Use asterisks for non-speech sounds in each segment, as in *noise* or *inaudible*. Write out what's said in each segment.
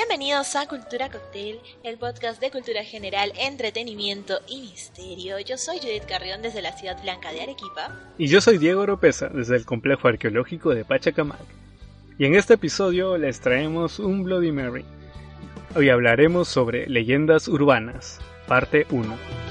Bienvenidos a Cultura Cocktail, el podcast de cultura general, entretenimiento y misterio. Yo soy Judith Carrión desde la ciudad blanca de Arequipa. Y yo soy Diego Oropesa desde el complejo arqueológico de Pachacamac. Y en este episodio les traemos un Bloody Mary. Hoy hablaremos sobre leyendas urbanas, parte 1.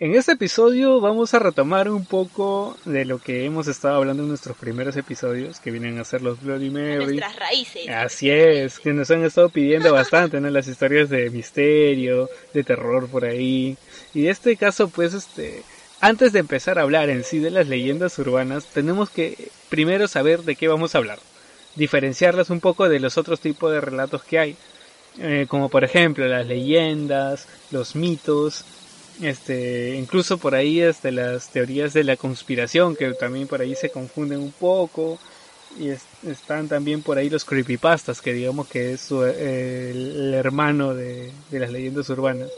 En este episodio vamos a retomar un poco de lo que hemos estado hablando en nuestros primeros episodios, que vienen a ser los Bloody Mary. Nuestras raíces. Así es, que nos han estado pidiendo bastante, ¿no? Las historias de misterio, de terror por ahí. Y este caso, pues, este, antes de empezar a hablar en sí de las leyendas urbanas, tenemos que primero saber de qué vamos a hablar. Diferenciarlas un poco de los otros tipos de relatos que hay. Eh, como por ejemplo las leyendas, los mitos, este incluso por ahí este, las teorías de la conspiración que también por ahí se confunden un poco y están también por ahí los creepypastas que digamos que es el, hermano de, de, las leyendas urbanas.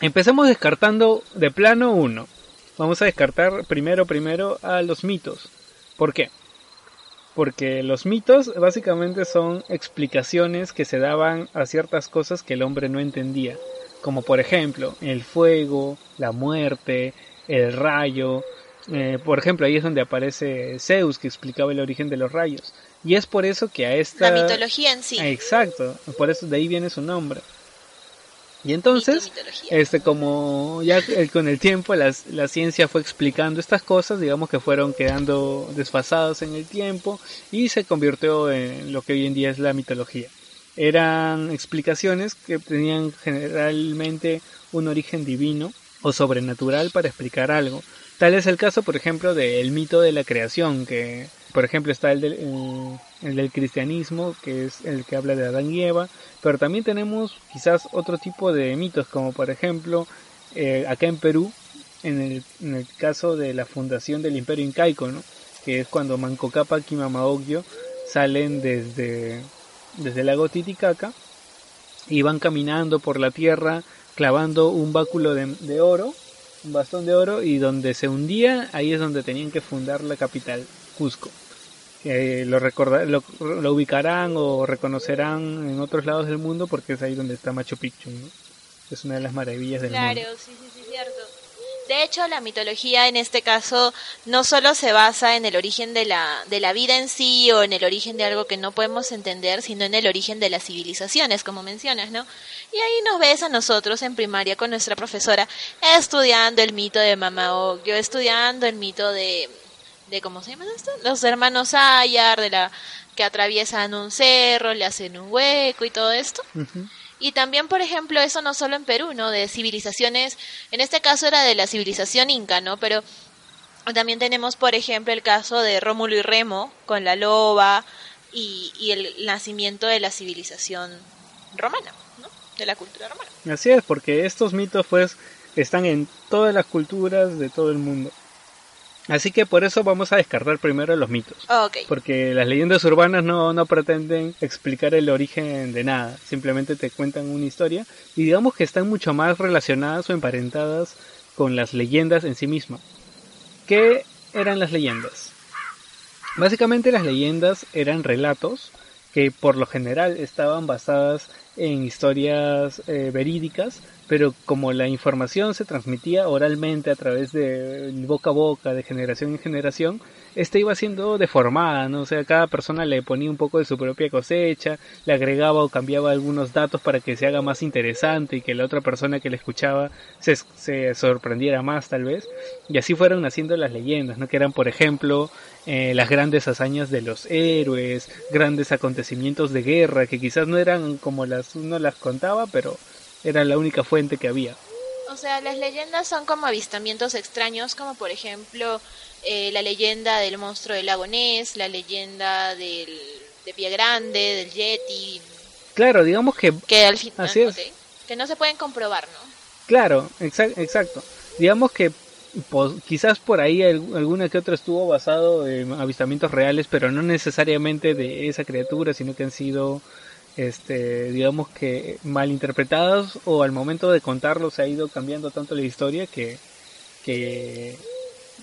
Empecemos descartando de plano uno. Vamos a descartar primero primero a los mitos. ¿por qué? porque los mitos básicamente son explicaciones que se daban a ciertas cosas que el hombre no entendía como por ejemplo el fuego, la muerte, el rayo. Eh, por ejemplo, ahí es donde aparece Zeus que explicaba el origen de los rayos. Y es por eso que a esta... La mitología en sí. Exacto, por eso de ahí viene su nombre. Y entonces, este como ya con el tiempo la, la ciencia fue explicando estas cosas, digamos que fueron quedando desfasadas en el tiempo y se convirtió en lo que hoy en día es la mitología eran explicaciones que tenían generalmente un origen divino o sobrenatural para explicar algo. Tal es el caso, por ejemplo, del mito de la creación, que por ejemplo está el del, el, del cristianismo, que es el que habla de Adán y Eva, pero también tenemos quizás otro tipo de mitos, como por ejemplo eh, acá en Perú, en el, en el, caso de la fundación del imperio incaico, ¿no? que es cuando Manco Cápac y Mamaogyo salen desde desde el lago Titicaca y van caminando por la tierra clavando un báculo de, oro, un bastón de oro y donde se hundía, ahí es donde tenían que fundar la capital, Cusco. Eh, lo, lo, ubicarán o reconocerán en otros lados del mundo porque es ahí donde está Machu Picchu. Es una de las maravillas del mundo. Claro, sí, sí, sí, cierto. De hecho, la mitología en este caso no solo se basa en el origen de la, de la vida en sí o en el origen de algo que no podemos entender, sino en el origen de las civilizaciones, como mencionas, ¿no? Y ahí nos ves a nosotros en primaria con nuestra profesora estudiando el mito de Mama Ogyo, estudiando el mito de, de ¿cómo se llama esto? Los hermanos Ayar, de la que atraviesan un cerro, le hacen un hueco y todo esto. Y también, por ejemplo, eso no solo en Perú, ¿no? De civilizaciones, en este caso era de la civilización inca, ¿no? Pero también tenemos, por ejemplo, el caso de Rómulo y Remo con la loba y, y el nacimiento de la civilización romana, ¿no? De la cultura romana. Así es, porque estos mitos, pues, están en todas las culturas de todo el mundo. Así que por eso vamos a descartar primero los mitos. Porque las leyendas urbanas no, no pretenden explicar el origen de nada, simplemente te cuentan una historia y digamos que están mucho más relacionadas o emparentadas con las leyendas en sí mismas. ¿Qué eran las leyendas? Básicamente las leyendas eran relatos que por lo general estaban basadas en historias eh, verídicas pero como la información se transmitía oralmente a través de boca a boca, de generación en generación, esta iba siendo deformada, ¿no? O sea, cada persona le ponía un poco de su propia cosecha, le agregaba o cambiaba algunos datos para que se haga más interesante y que la otra persona que le escuchaba se, se sorprendiera más tal vez. Y así fueron naciendo las leyendas, ¿no? Que eran, por ejemplo, eh, las grandes hazañas de los héroes, grandes acontecimientos de guerra, que quizás no eran como las uno las contaba, pero era la única fuente que había. O sea, las leyendas son como avistamientos extraños, como por ejemplo eh, la leyenda del monstruo del lago Ness, la leyenda del, de Pie Grande, del Yeti. Claro, digamos que... Que al final... que no se pueden comprobar, ¿no? Claro, exacto. Digamos que quizás por ahí alguna que otra estuvo basado en avistamientos reales, pero no necesariamente de esa criatura, sino que han sido este, digamos que mal interpretados o al momento de contarlos se ha ido cambiando tanto la historia que, que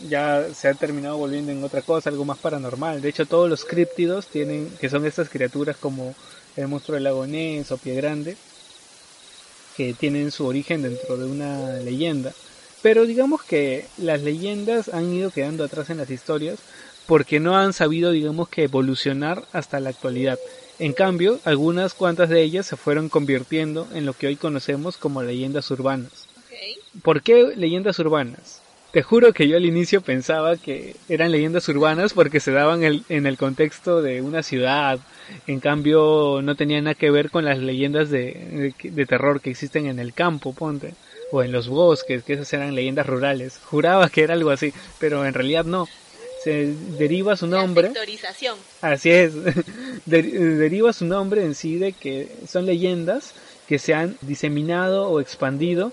ya se ha terminado volviendo en otra cosa, algo más paranormal. De hecho, todos los críptidos tienen, que son estas criaturas como el monstruo del lago Ness o Pie Grande, que tienen su origen dentro de una leyenda. Pero digamos que las leyendas han ido quedando atrás en las historias porque no han sabido, digamos que evolucionar hasta la actualidad. En cambio, algunas cuantas de ellas se fueron convirtiendo en lo que hoy conocemos como leyendas urbanas. ¿Por qué leyendas urbanas? Te juro que yo al inicio pensaba que eran leyendas urbanas porque se daban en el contexto de una ciudad. En cambio, no tenían nada que ver con las leyendas de, terror que existen en el campo, ponte. O en los bosques, que esas eran leyendas rurales. Juraba que era algo así, pero en realidad no se deriva su nombre. Así es. *laughs* deriva su nombre en sí de que son leyendas que se han diseminado o expandido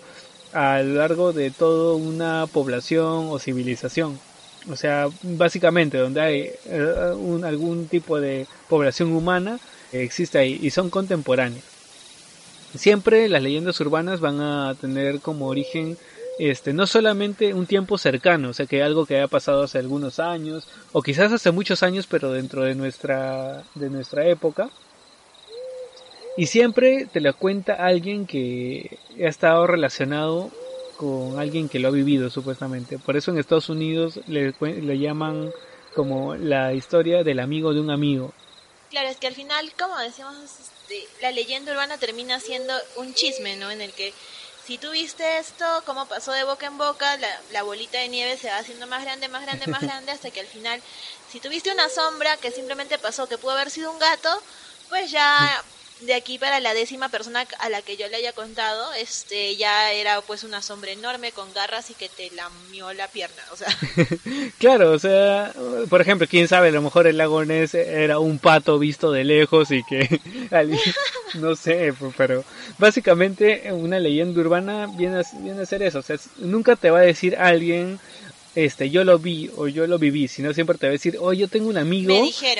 a lo largo de toda una población o civilización. O sea, básicamente donde hay eh, un, algún tipo de población humana existe ahí y son contemporáneos. Siempre las leyendas urbanas van a tener como origen este, no solamente un tiempo cercano, o sea, que algo que haya pasado hace algunos años, o quizás hace muchos años, pero dentro de nuestra, de nuestra época. Y siempre te lo cuenta alguien que ha estado relacionado con alguien que lo ha vivido, supuestamente. Por eso en Estados Unidos le, le llaman como la historia del amigo de un amigo. Claro, es que al final, como decimos, este, la leyenda urbana termina siendo un chisme, ¿no? En el que si tú viste esto, cómo pasó de boca en boca, la, bolita de nieve se va haciendo más grande, más grande, más grande, hasta que al final, si tuviste una sombra que simplemente pasó, que pudo haber sido un gato, pues ya de aquí para la décima persona a la que yo le haya contado, este ya era pues una sombra enorme con garras y que te lamió la pierna, o sea. *laughs* claro, o sea, por ejemplo, quién sabe, a lo mejor el lago era un pato visto de lejos y que *laughs* no sé, pero básicamente una leyenda urbana viene a, viene a ser eso, o sea, nunca te va a decir alguien este, yo lo vi o yo lo viví, sino siempre te va a decir, oh, yo tengo un amigo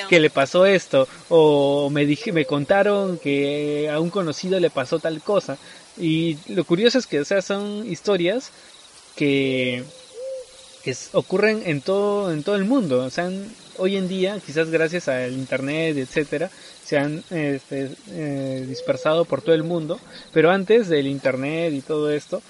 que le pasó esto, o me dije, me contaron que a un conocido le pasó tal cosa. Y lo curioso es que, o sea, son historias que, que ocurren en todo, en todo el mundo. O sea, hoy en día, quizás gracias al internet, etcétera, se han este, eh, dispersado por todo el mundo, pero antes del internet y todo esto,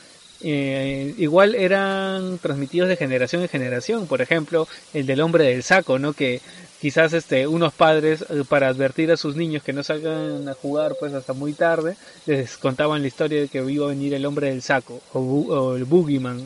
eh, igual eran transmitidos de generación en generación. Por ejemplo, el del hombre del saco, ¿no? Que quizás este, unos padres, eh, para advertir a sus niños que no salgan a jugar pues hasta muy tarde, les contaban la historia de que iba a venir el hombre del saco o, el boogeyman.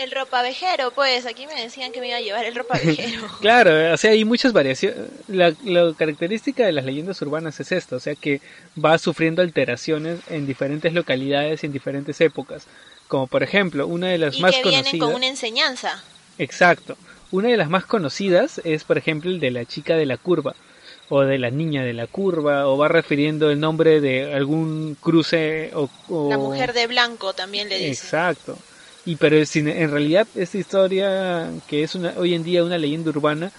El ropavejero, pues aquí me decían que me iba a llevar el ropavejero. *laughs* claro, o sea, hay muchas variaciones. La, la, característica de las leyendas urbanas es esto, o sea, que va sufriendo alteraciones en diferentes localidades y en diferentes épocas. Como por ejemplo, una de las más conocidas. Vienen con una enseñanza. Exacto. Una de las más conocidas es, por ejemplo, el de la chica de la curva o de la niña de la curva o va refiriendo el nombre de algún cruce o, la mujer de blanco también le dice exacto y pero en realidad esta historia que es una, hoy en día una leyenda urbana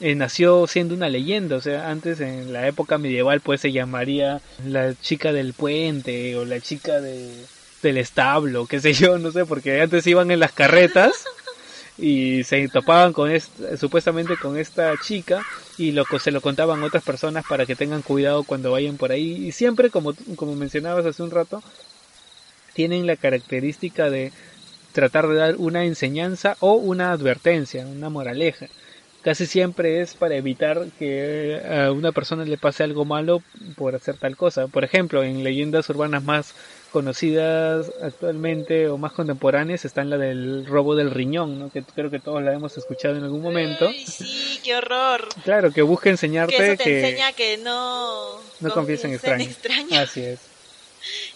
eh, nació siendo una leyenda. O sea antes en la época medieval pues se llamaría la chica del puente o la chica de del establo, qué sé yo, no sé, porque antes iban en las carretas y se topaban con esta, supuestamente con esta chica y lo se lo contaban otras personas para que tengan cuidado cuando vayan por ahí. Y siempre como como mencionabas hace un rato tienen la característica de tratar de dar una enseñanza o una advertencia, una moraleja. casi siempre es para evitar que a una persona le pase algo malo por hacer tal cosa. Por ejemplo, en leyendas urbanas más conocidas actualmente o más contemporáneas están la del robo del riñón, ¿no? que creo que todos la hemos escuchado en algún momento. sí, qué horror. Claro, que busca enseñarte que... Eso te enseña que no... No confíes en extraños. Así es. *laughs*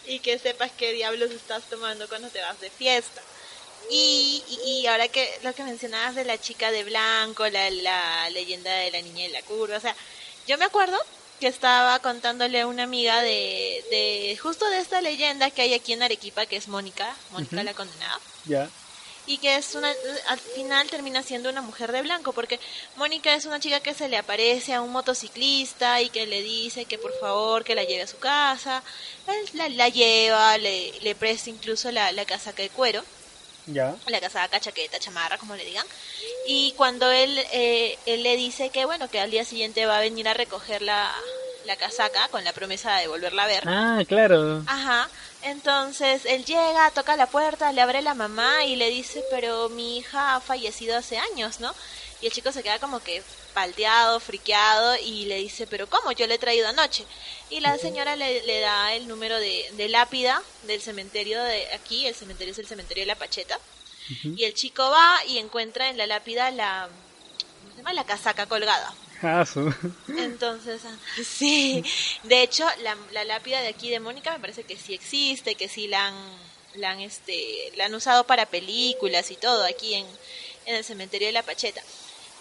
Y que sepas qué diablos estás tomando cuando te vas de fiesta. Y, y, ahora que lo que mencionabas de la chica de blanco, la, la leyenda de la niña de la curva, o sea, yo me acuerdo que estaba contándole a una amiga de, de justo de esta leyenda que hay aquí en Arequipa, que es Mónica, Mónica la condenada. Ya. Y que es una, al final termina siendo una mujer de blanco, porque Mónica es una chica que se le aparece a un motociclista y que le dice que por favor que la lleve a su casa. Él la, la lleva, le, le presta incluso la, la casaca de cuero. Ya. La casaca, chaqueta, chamarra, como le digan. Y cuando él, eh, él le dice que, bueno, que al día siguiente va a venir a recoger la, la casaca con la promesa de volverla a ver. Ah, claro. Ajá. Entonces él llega, toca la puerta, le abre la mamá y le dice, pero mi hija ha fallecido hace años, ¿no? Y el chico se queda como que palteado, friqueado y le dice, pero ¿cómo? Yo le he traído anoche. Y la señora le, le da el número de, de, lápida del cementerio de aquí, el cementerio es el cementerio de la Pacheta. Y el chico va y encuentra en la lápida la, ¿cómo se llama? La casaca colgada. Ah, Entonces, *laughs* sí. De hecho, la, la, lápida de aquí de Mónica me parece que sí existe, que sí la han, la han, este, la han usado para películas y todo aquí en, en el cementerio de la Pacheta.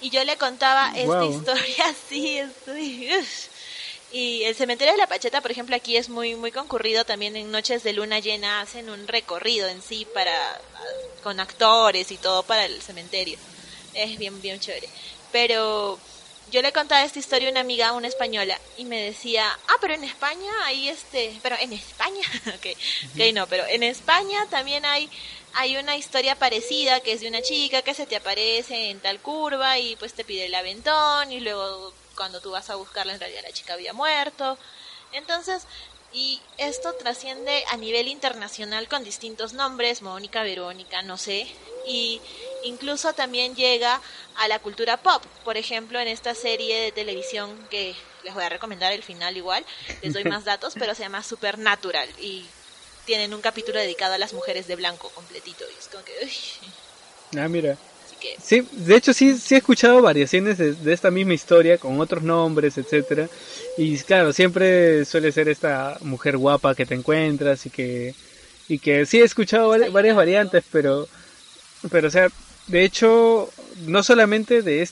Y yo le contaba esta historia *laughs* así, estoy... Y el cementerio de la Pacheta, por ejemplo, aquí es muy muy concurrido también en noches de luna llena hacen un recorrido en sí para con actores y todo para el cementerio. Es bien bien chévere. Pero yo le contaba esta historia a una amiga, una española, y me decía, ah, pero en España hay este, pero en España, *laughs* ok, okay no, pero en España también hay hay una historia parecida que es de una chica que se te aparece en tal curva y pues te pide el aventón y luego cuando tú vas a buscarla en realidad la chica había muerto. Entonces, y esto trasciende a nivel internacional con distintos nombres, Mónica, Verónica, no sé, y incluso también llega a la cultura pop. Por ejemplo, en esta serie de televisión que les voy a recomendar el final igual, les doy más *laughs* datos, pero se llama Supernatural y tienen un capítulo dedicado a las mujeres de blanco completito. Y es como que... Ah, mira. Sí, de hecho sí, sí he escuchado variaciones de, esta misma historia con otros nombres, etcétera. Y claro, siempre suele ser esta mujer guapa que te encuentras y que y que sí he escuchado varias, variantes, pero pero o sea, de hecho no solamente de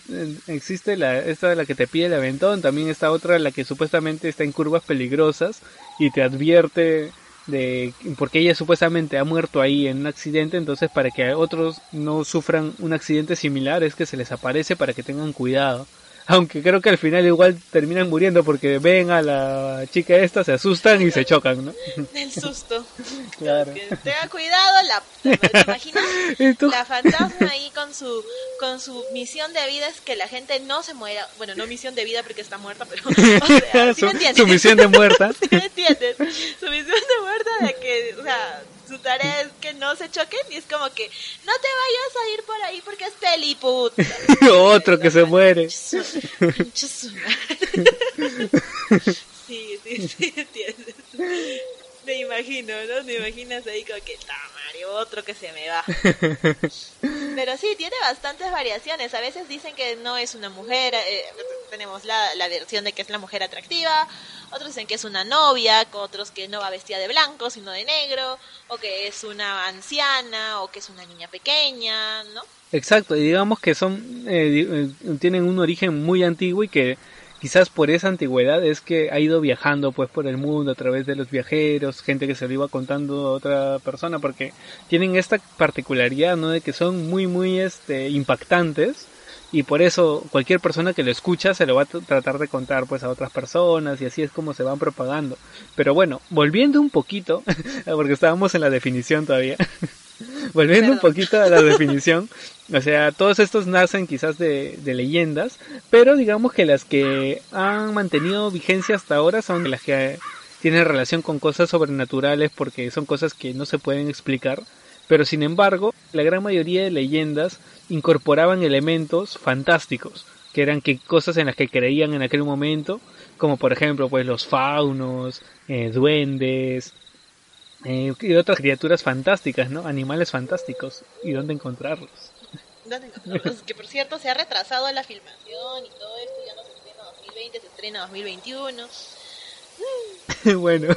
existe la esta de la que te pide el aventón, también está otra la que supuestamente está en curvas peligrosas y te advierte de porque ella supuestamente ha muerto ahí en un accidente, entonces para que otros no sufran un accidente similar es que se les aparece para que tengan cuidado. Aunque creo que al final igual terminan muriendo porque ven a la chica esta, se asustan y se chocan, ¿no? *laughs* Del susto. Claro. tenga cuidado, la, ¿te *laughs* imaginas? La fantasma ahí con su con su misión de vida es que la gente no se muera. Bueno, no misión de vida porque está muerta, pero *laughs* su, misión de muerta. ¿Sí me entiendes? Su misión de muerta de que, o sea, su tarea es que no se choquen y es como que no te vayas a ir por ahí porque es peliput. *laughs* Otro que se muere. *laughs* sí, sí, sí, entiendes. Imagino, ¿no? Me imaginas ahí como que, Mario, otro que se me va. *laughs* Pero sí, tiene bastantes variaciones. A veces dicen que no es una mujer, eh, tenemos la, la versión de que es la mujer atractiva, otros dicen que es una novia, otros que no va vestida de blanco, sino de negro, o que es una anciana, o que es una niña pequeña, ¿no? Exacto, y digamos que son, eh, eh, tienen un origen muy antiguo y que quizás por esa antigüedad es que ha ido viajando pues por el mundo a través de los viajeros, gente que se lo iba contando a otra persona, porque tienen esta particularidad, ¿no? De que son muy, muy, este, impactantes y por eso cualquier persona que lo escucha se lo va a tratar de contar pues a otras personas y así es como se van propagando. Pero bueno, volviendo un poquito, *laughs* porque estábamos en la definición todavía. *laughs* volviendo un poquito a la definición, *laughs* o sea, todos estos nacen quizás de, de, leyendas, pero digamos que las que han mantenido vigencia hasta ahora son las que tienen relación con cosas sobrenaturales porque son cosas que no se pueden explicar, pero sin embargo, la gran mayoría de leyendas incorporaban elementos fantásticos, que eran que cosas en las que creían en aquel momento, como por ejemplo pues los faunos, eh, duendes eh, y otras criaturas fantásticas, ¿no? Animales fantásticos y dónde encontrarlos. ¿Dónde encontrarlos? que por cierto se ha retrasado la filmación y todo esto, ya no se estrena 2020, se estrena 2021. *laughs* bueno,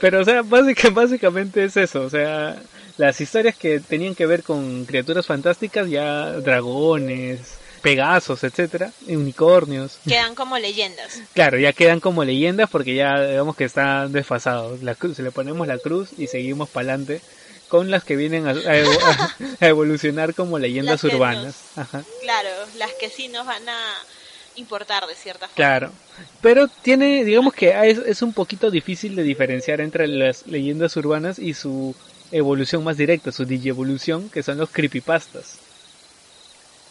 pero o sea, básicamente es eso, o sea, las historias que tenían que ver con criaturas fantásticas, ya dragones, pegasos, etcétera, unicornios. Quedan como leyendas. Claro, ya quedan como leyendas porque ya digamos que están desfasados. La cruz, le ponemos la cruz y seguimos para adelante con las que vienen a, *laughs* evolucionar como leyendas urbanas. Claro, las que sí nos van a importar de cierta forma. Claro, pero tiene, digamos que es, es un poquito difícil de diferenciar entre las leyendas urbanas y su evolución más directa, su digievolución, que son los creepypastas.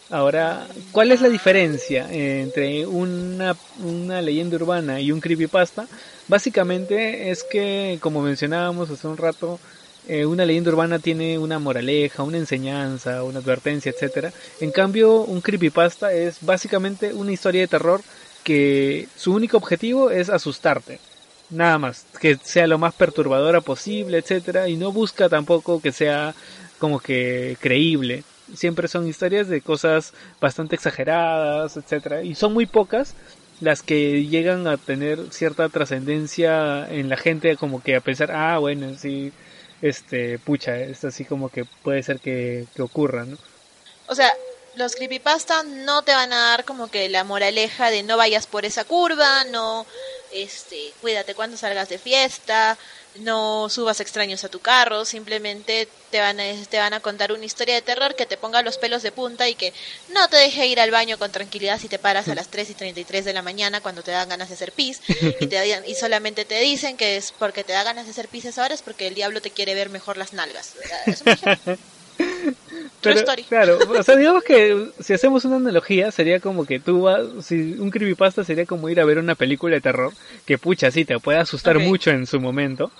Ahora, ¿cuál es la diferencia entre una, una, leyenda urbana y un creepypasta? Básicamente es que, como mencionábamos hace un rato, eh, una leyenda urbana tiene una moraleja, una enseñanza, una advertencia, etcétera. En cambio, un creepypasta es básicamente una historia de terror que su único objetivo es asustarte nada más, que sea lo más perturbadora posible, etcétera, y no busca tampoco que sea como que creíble. Siempre son historias de cosas bastante exageradas, etcétera, y son muy pocas las que llegan a tener cierta trascendencia en la gente, como que a pensar, ah, bueno, sí, este, pucha, es así como que puede ser que, que ocurra, ¿no? O sea, los creepypasta no te van a dar como que la moraleja de no vayas por esa curva, no este, cuídate cuando salgas de fiesta, no subas extraños a tu carro, simplemente te van a, te van a contar una historia de terror que te ponga los pelos de punta y que no te deje ir al baño con tranquilidad si te paras a las 3 y 33 de la mañana cuando te dan ganas de hacer pis y, te, y solamente te dicen que es porque te da ganas de hacer pis esa hora es porque el diablo te quiere ver mejor las nalgas. Pero, claro, *laughs* o sea, digamos que si hacemos una analogía, sería como que tú vas, si un creepypasta sería como ir a ver una película de terror, que pucha, sí, te puede asustar mucho en su momento,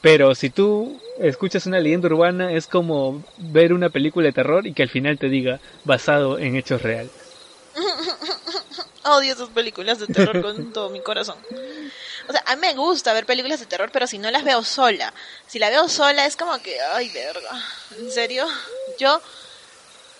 pero si tú escuchas una leyenda urbana, es como ver una película de terror y que al final te diga basado en hechos reales. *laughs* Odio esas películas de terror con *laughs* todo mi corazón. O sea, a mí me gusta ver películas de terror, pero si no las veo sola. Si la veo sola es como que, ay, verga. ¿En serio? Yo,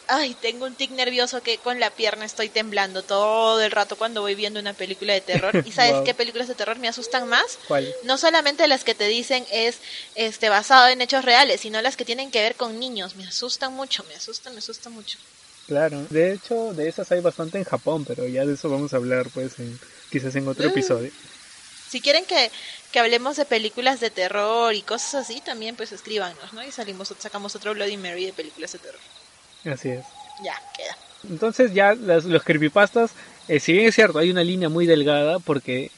ay, tengo un tic nervioso que con la pierna estoy temblando todo el rato cuando voy viendo una película de terror. *laughs* ¿Y sabes qué películas de terror me asustan más? ¿Cuál? No solamente las que te dicen es este basado en hechos reales, sino las que tienen que ver con niños. Me asustan mucho, me asustan, me asustan mucho. Claro, de hecho, de esas hay bastante en Japón, pero ya de eso vamos a hablar pues en, quizás en otro mm. episodio. Si quieren que, que, hablemos de películas de terror y cosas así, también pues escríbanos, ¿no? Y salimos, sacamos otro Bloody Mary de películas de terror. Así es. Ya, queda. Entonces ya los creepypastas, eh, si bien es cierto, hay una línea muy delgada porque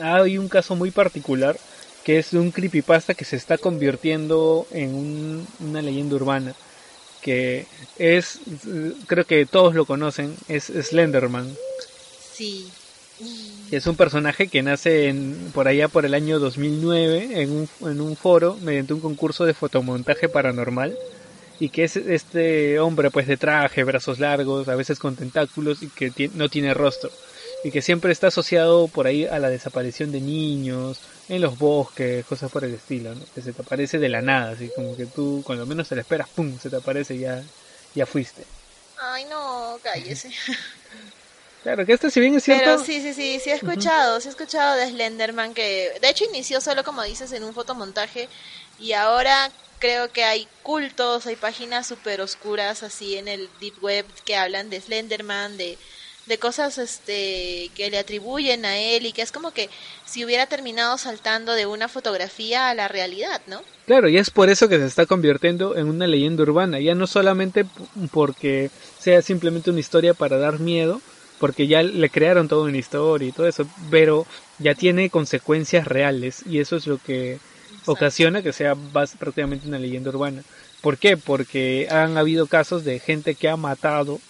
hay un caso muy particular que es un creepypasta que se está convirtiendo en una leyenda urbana que es, creo que todos lo conocen, es Slenderman. Sí. Es un personaje que nace en, por allá por el año 2009 en un, en un foro mediante un concurso de fotomontaje paranormal y que es este hombre pues de traje, brazos largos, a veces con tentáculos y que no tiene rostro y que siempre está asociado por ahí a la desaparición de niños en los bosques, cosas por el estilo, ¿no? que se te aparece de la nada, así como que tú cuando menos te la esperas, ¡pum! se te aparece y ya, ya fuiste. Ay no, cállese. *laughs* Claro, que este si bien es cierto... Pero sí, sí, sí, sí he escuchado, sí he escuchado de Slenderman que de hecho inició solo como dices en un fotomontaje y ahora creo que hay cultos, hay páginas súper oscuras así en el deep web que hablan de Slenderman, de, de cosas este que le atribuyen a él y que es como que si hubiera terminado saltando de una fotografía a la realidad, ¿no? Claro, y es por eso que se está convirtiendo en una leyenda urbana, ya no solamente porque sea simplemente una historia para dar miedo, porque ya le crearon toda una historia y todo eso, pero ya tiene consecuencias reales y eso es lo que ocasiona que sea prácticamente una leyenda urbana. ¿Por qué? Porque han habido casos de gente que ha matado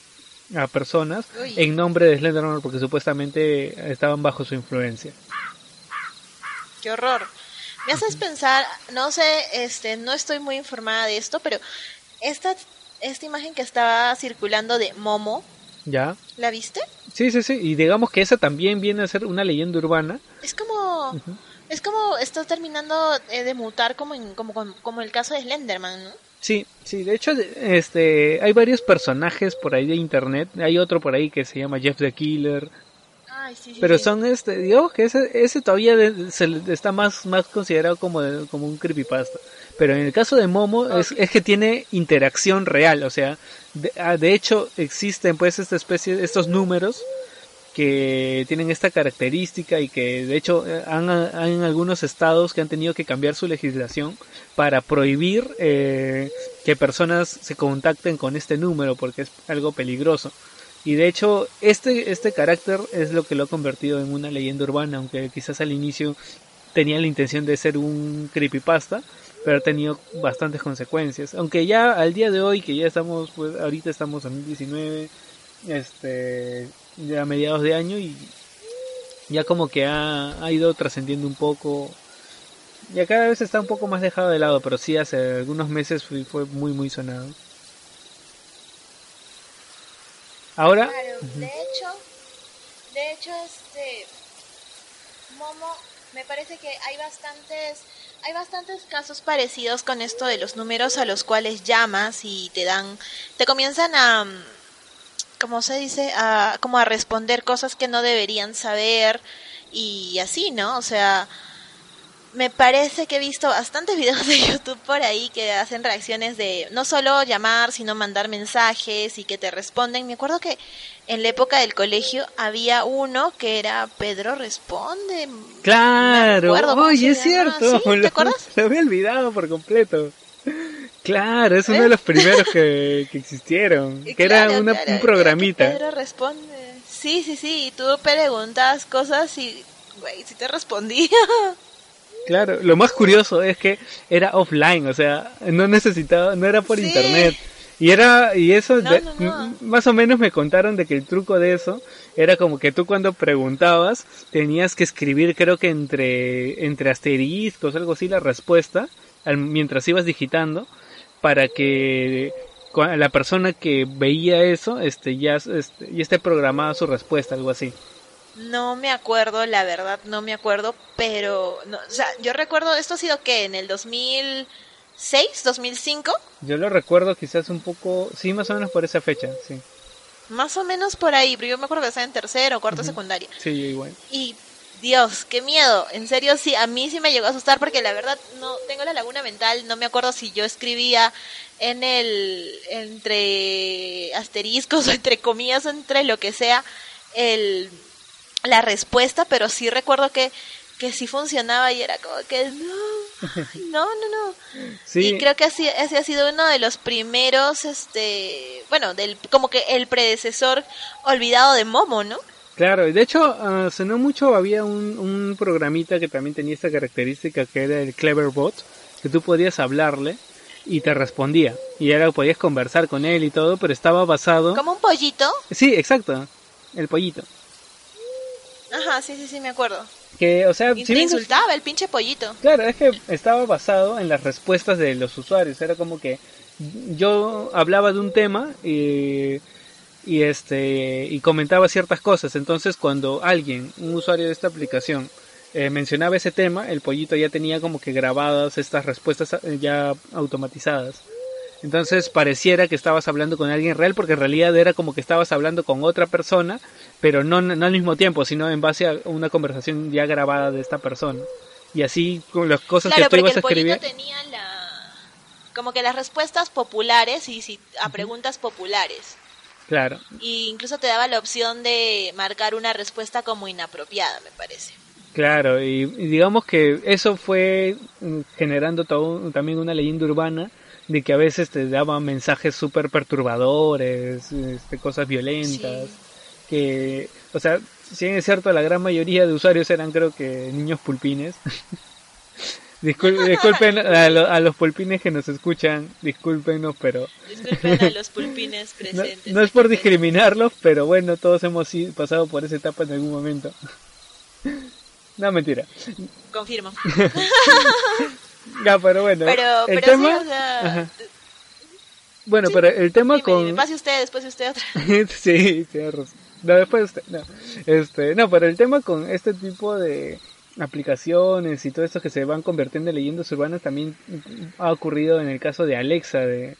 a personas en nombre de Slenderman porque supuestamente estaban bajo su influencia. Qué horror. Me haces pensar, no sé, este, no estoy muy informada de esto, pero esta esta imagen que estaba circulando de Momo, ¿Ya? ¿La viste? Sí, sí, sí. Y digamos que esa también viene a ser una leyenda urbana. Es como... Es como está terminando eh, de mutar como, en, como, como, el caso de Slenderman, ¿no? Sí, sí, de hecho este hay varios personajes por ahí de internet, hay otro por ahí que se llama Jeff the Killer. Ay, sí, sí, pero son este, digamos que ese, ese todavía se, está más más considerado como como un creepypasta. Pero en el caso de Momo es, es, que tiene interacción real, o sea, de, ah, de hecho existen pues esta especie estos números que tienen esta característica y que de hecho han, en algunos estados que han tenido que cambiar su legislación para prohibir eh, que personas se contacten con este número porque es algo peligroso. Y de hecho este, este carácter es lo que lo ha convertido en una leyenda urbana, aunque quizás al inicio tenía la intención de ser un creepypasta, pero ha tenido bastantes consecuencias. Aunque ya al día de hoy, que ya estamos, pues ahorita estamos en 2019, este ya a mediados de año y ya como que ha, ha ido trascendiendo un poco. Ya cada vez está un poco más dejado de lado, pero sí hace algunos meses fue, fue muy muy sonado. Ahora. de hecho, de hecho, este. Momo, me parece que hay bastantes. Hay bastantes casos parecidos con esto de los números a los cuales llamas y te dan. Te comienzan a como se dice, a, como a responder cosas que no deberían saber y así, ¿no? O sea, me parece que he visto bastantes *laughs* videos de YouTube por ahí que hacen reacciones de no solo llamar, sino mandar mensajes y que te responden. Me acuerdo que en la época del colegio había uno que era Pedro Responde. Claro, oye, es cierto. ¿Sí? ¿Te acuerdas? Lo había olvidado por completo. Claro, es uno de los primeros que, existieron, *laughs* que era un programita. Pedro responde. Sí, sí, sí, y tú preguntas cosas y, güey, si te respondía. *laughs* Claro, lo más curioso es que era offline, o sea, no necesitaba, no era por internet. Y era, y eso, más o menos me contaron de que el truco de eso era como que tú cuando preguntabas tenías que escribir, creo que entre, entre asteriscos, algo así, la respuesta, mientras ibas digitando, para que la persona que veía eso este ya este, ya esté programada su respuesta algo así. No me acuerdo la verdad no me acuerdo pero no, o sea yo recuerdo esto ha sido que en el 2006 2005 yo lo recuerdo quizás un poco sí más o menos por esa fecha sí. Más o menos por ahí pero yo me acuerdo que estaba en tercero o cuarto secundaria. Sí igual. Y Dios, qué miedo. En serio, sí, a mí sí me llegó a asustar porque la verdad no tengo la laguna mental, no me acuerdo si yo escribía en el entre asteriscos *laughs* o entre comillas entre lo que sea el la respuesta, pero sí recuerdo que que sí funcionaba y era como que no, no, no, no. *laughs* Sí. Y creo que así, ese ha sido uno de los primeros, este, bueno, del como que el predecesor olvidado de Momo, ¿no? Claro, de hecho, hace no mucho había un, un programita que también tenía esta característica que era el Cleverbot, que tú podías hablarle y te respondía. Y ahora podías conversar con él y todo, pero estaba basado... ¿Como un pollito? Sí, exacto, el pollito. Ajá, sí, sí, sí, me acuerdo. Que, o sea, y te insultaba el pinche pollito. Claro, es que estaba basado en las respuestas de los usuarios. Era como que yo hablaba de un tema y y este y comentaba ciertas cosas. Entonces, cuando alguien, un usuario de esta aplicación, eh, mencionaba ese tema, el pollito ya tenía como que grabadas estas respuestas eh, ya automatizadas. Entonces pareciera que estabas hablando con alguien real porque en realidad era como que estabas hablando con otra persona, pero no, no al mismo tiempo, sino en base a una conversación ya grabada de esta persona. Y así con las cosas que tú ibas a escribir. tenía como que las respuestas populares y si, a preguntas populares. Claro. Y incluso te daba la opción de marcar una respuesta como inapropiada, me parece. Claro, y, digamos que eso fue mm, generando todo, también una leyenda urbana de que a veces te daban mensajes súper perturbadores, este, cosas violentas, que, o sea, si es cierto, la gran mayoría de usuarios eran creo que niños pulpines. *laughs* disculpen a, los pulpines que nos escuchan, discúlpenos, pero... Disculpen a los pulpines *laughs* presentes. No, es por discriminarlos, pero bueno, todos hemos pasado por esa etapa en algún momento. *laughs* No, mentira. Confirmo. *laughs* ya, pero bueno. Pero, el tema... Bueno, pero el tema con... Pase usted, después usted otra. sí, razón. no, después no. Este, no, pero el tema con este tipo de aplicaciones y todo esto que se van convirtiendo en leyendas urbanas también ha ocurrido en el caso de Alexa de,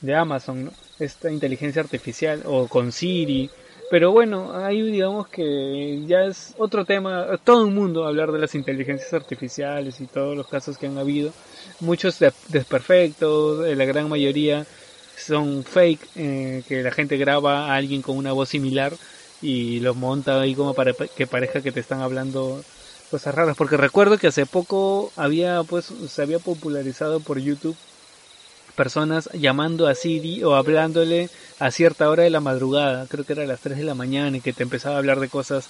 de Amazon. Esta inteligencia artificial o con Siri. Pero bueno, ahí digamos que ya es otro tema, todo el mundo hablar de las inteligencias artificiales y todos los casos que han habido. Muchos desperfectos, eh, la gran mayoría son fake, eh, que la gente graba a alguien con una voz similar y los monta ahí como para que parezca que te están hablando cosas raras. Porque recuerdo que hace poco había pues se había popularizado por YouTube personas llamando a Siri o hablándole a cierta hora de la madrugada, creo que era a las 3 de la mañana y que te empezaba a hablar de cosas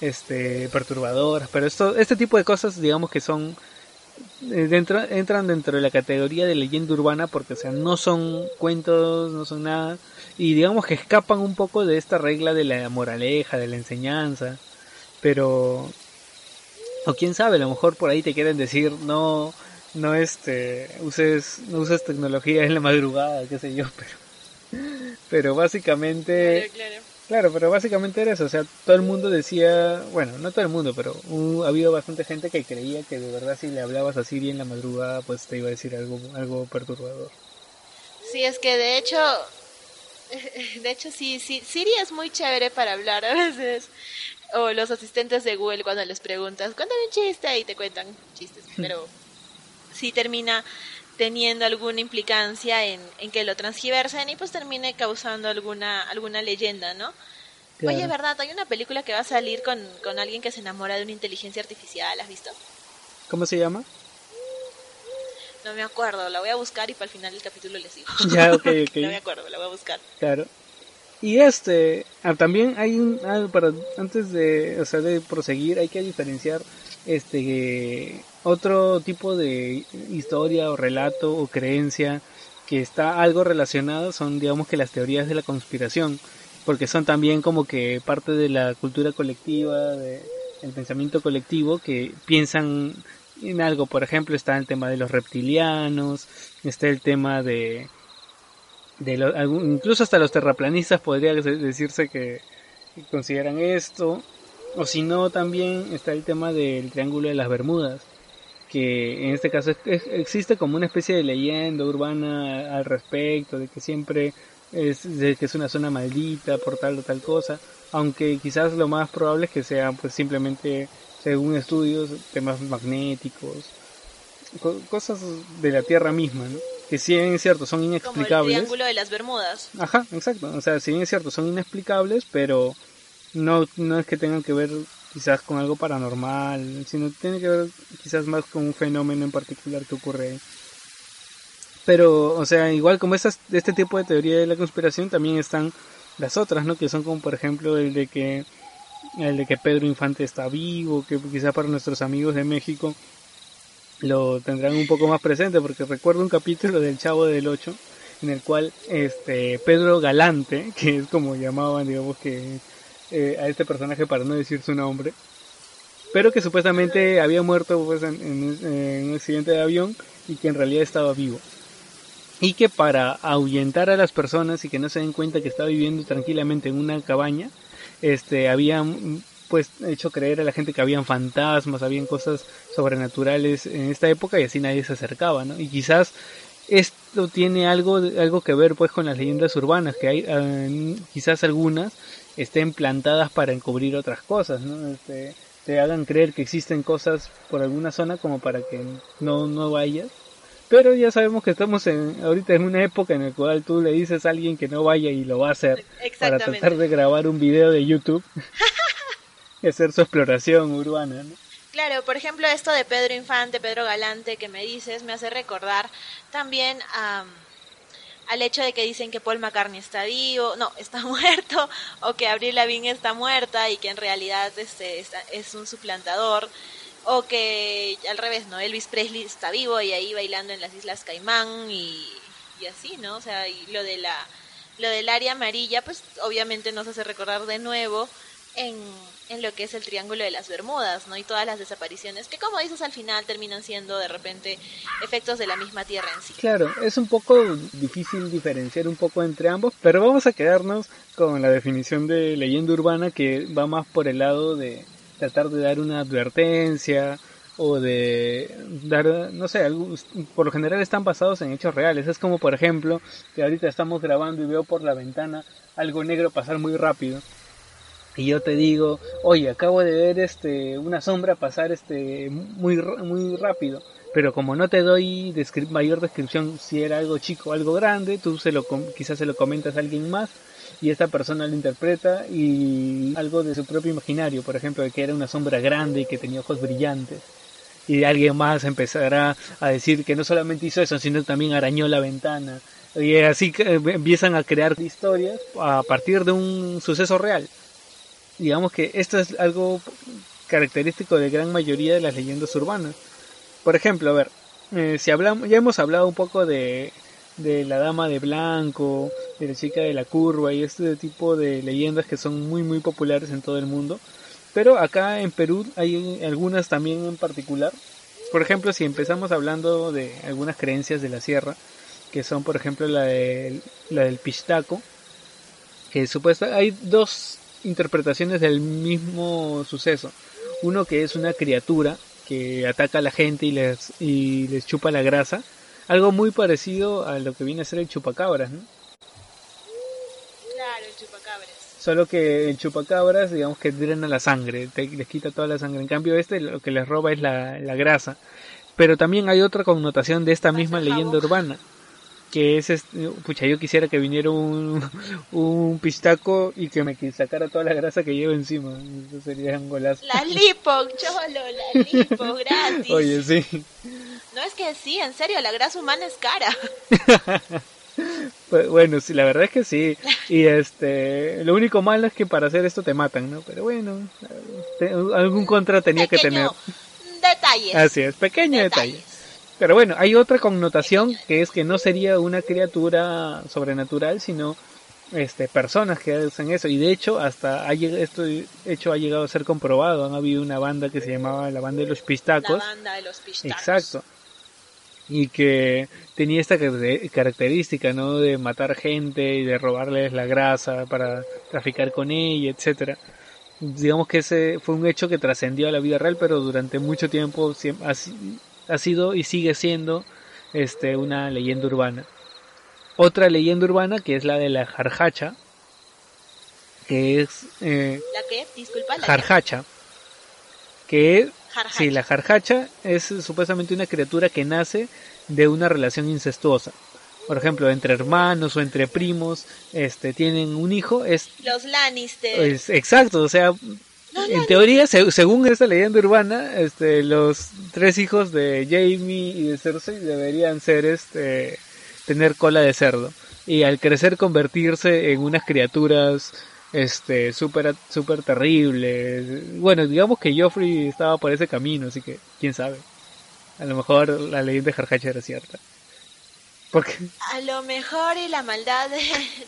este perturbadoras, pero esto este tipo de cosas digamos que son eh, dentro, entran dentro de la categoría de leyenda urbana porque o sea no son cuentos no son nada y digamos que escapan un poco de esta regla de la moraleja de la enseñanza pero o quién sabe a lo mejor por ahí te quieren decir no no este uses no uses tecnología en la madrugada qué sé yo *laughs* pero pero básicamente Claro, pero básicamente era eso, o sea, todo el mundo decía, bueno, no todo el mundo, pero ha habido bastante gente que creía que de verdad si le hablabas así bien la madrugada, pues te iba a decir algo, algo perturbador. Sí, es que de hecho, *laughs* de hecho sí, sí, Siri es muy chévere para hablar a veces, o los asistentes de Google cuando les preguntas, cuéntame un chiste y te cuentan chistes, pero sí termina teniendo alguna implicancia en, en que lo transgiversen y pues termine causando alguna, alguna leyenda, ¿no? Oye, ¿verdad? Hay una película que va a salir con, con alguien que se enamora de una inteligencia artificial, ¿has visto? ¿Cómo se llama? No me acuerdo, la voy a buscar y para el final del capítulo les digo. Ya, ok, ok. *laughs* no me acuerdo, la voy a buscar. Claro. Y este, ah, también hay un, ah, para, antes de, o sea, de proseguir, hay que diferenciar este otro tipo de historia o relato o creencia que está algo relacionado son digamos que las teorías de la conspiración porque son también como que parte de la cultura colectiva de el pensamiento colectivo que piensan en algo. Por ejemplo está el tema de los reptilianos está el tema de de incluso hasta los terraplanistas podría decirse que consideran esto. O si no, también está el tema del Triángulo de las Bermudas, que en este caso existe como una especie de leyenda urbana al respecto, de que siempre es, de que es una zona maldita por tal o tal cosa, aunque quizás lo más probable es que sea pues simplemente, según estudios, temas magnéticos, cosas de la Tierra misma, ¿no? que si bien es cierto son inexplicables. Como el triángulo de las Bermudas. Ajá, exacto. O sea, si bien es cierto son inexplicables, pero no, no es que tengan que ver quizás con algo paranormal, sino tiene que ver quizás más con un fenómeno en particular que ocurre Pero, o sea, igual como esas, este tipo de teoría de la conspiración, también están las otras, ¿no? Que son como, por ejemplo, el de que el de que Pedro Infante está vivo, que quizás para nuestros amigos de México lo tendrán un poco más presente, porque recuerdo un capítulo del Chavo del Ocho en el cual este Pedro Galante, que es como llamaban, digamos que eh, a este personaje para no decir su nombre, pero que supuestamente había muerto pues, en, un accidente de avión y que en realidad estaba vivo. Y que para ahuyentar a las personas y que no se den cuenta que estaba viviendo tranquilamente en una cabaña, este, habían pues hecho creer a la gente que habían fantasmas, habían cosas sobrenaturales en esta época y así nadie se acercaba, ¿no? Y quizás esto tiene algo, algo que ver pues con las leyendas urbanas, que hay eh, quizás algunas estén plantadas para encubrir otras cosas, ¿no? Este, te hagan creer que existen cosas por alguna zona como para que no, no vayas. Pero ya sabemos que estamos en, ahorita en una época en la cual tú le dices a alguien que no vaya y lo va a hacer para tratar de grabar un video de YouTube *laughs* hacer su exploración urbana, ¿no? Claro, por ejemplo, esto de Pedro Infante, Pedro Galante que me dices, me hace recordar también a al hecho de que dicen que Paul McCartney está vivo, no, *laughs* está muerto, o que Avril Lavigne está muerta y que en realidad este, es un suplantador, o que al revés, ¿no? Elvis Presley está vivo y ahí bailando en las Islas Caimán y, y así, ¿no? O sea, y lo de la lo del área amarilla, pues obviamente nos hace recordar de nuevo en, en lo que es el Triángulo de las Bermudas, ¿no? Y todas las desapariciones, que como dices al final terminan siendo de repente efectos de la misma Tierra en sí. Claro, es un poco difícil diferenciar un poco entre ambos, pero vamos a quedarnos con la definición de leyenda urbana que va más por el lado de tratar de dar una advertencia o de dar, no sé, por lo general están basados en hechos reales. Es como, por ejemplo, que ahorita estamos grabando y veo por la ventana algo negro pasar muy rápido y yo te digo, oye, acabo de ver este una sombra pasar este muy muy rápido, pero como no te doy mayor descripción si era algo chico o algo grande, tú se lo quizás se lo comentas a alguien más y esta persona lo interpreta y algo de su propio imaginario, por ejemplo, de que era una sombra grande y que tenía ojos brillantes. Y alguien más empezará a decir que no solamente hizo eso, sino también arañó la ventana. Y así empiezan a crear historias a partir de un suceso real digamos que esto es algo característico de gran mayoría de las leyendas urbanas. Por ejemplo, a ver, eh, si hablamos, ya hemos hablado un poco de, de la dama de blanco, de la chica de la curva y este tipo de leyendas que son muy muy populares en todo el mundo. Pero acá en Perú hay algunas también en particular. Por ejemplo, si empezamos hablando de algunas creencias de la sierra, que son por ejemplo la, de, la del pistaco, que supuesta hay dos interpretaciones del mismo suceso. Uno que es una criatura que ataca a la gente y les, y les chupa la grasa. Algo muy parecido a lo que viene a ser el chupacabras, ¿no? Claro, el chupacabras. Solo que el chupacabras, digamos que drena la sangre, les quita toda la sangre. En cambio, este lo que les roba es la, la grasa. Pero también hay otra connotación de esta misma leyenda urbana que es este, pucha yo quisiera que viniera un, *laughs* un pistaco y que me sacara toda la grasa que llevo encima. Eso sería un golazo. La lipo cholo la lipo *laughs* gratis. Oye sí. No es que sí en serio la grasa humana es cara. *laughs* Pues, bueno sí la verdad es que sí. Y este lo único malo es que para hacer esto te matan no pero bueno algún contra tenía que tener. detalles así es pequeño detalle pero bueno, hay otra connotación que es que no sería una criatura sobrenatural, sino este, personas que hacen eso. Y de hecho, hasta ha esto hecho ha llegado a ser comprobado. Han habido una banda que se llamaba la banda de los pistacos. La banda de los pistacos. Exacto. Y que tenía esta característica, ¿no? De matar gente y de robarles la grasa para traficar con ella, etcétera. Digamos que ese fue un hecho que trascendió a la vida real, pero durante mucho tiempo ha sido y sigue siendo este, una leyenda urbana. Otra leyenda urbana que es la de la jarjacha, que es... Eh, ¿La qué? Disculpa. ¿la jarjacha. Que es... Sí, la jarjacha es supuestamente una criatura que nace de una relación incestuosa. Por ejemplo, entre hermanos o entre primos, este, tienen un hijo, es... Los Lannister. exacto, o sea, en teoría, según esta leyenda urbana, este, los tres hijos de Jamie y de Cersei deberían ser, este, tener cola de cerdo y al crecer convertirse en unas criaturas, este, súper, super terribles. Bueno, digamos que Joffrey estaba por ese camino, así que quién sabe. A lo mejor la leyenda de Jarjacha era cierta. Porque... A lo mejor y la maldad de,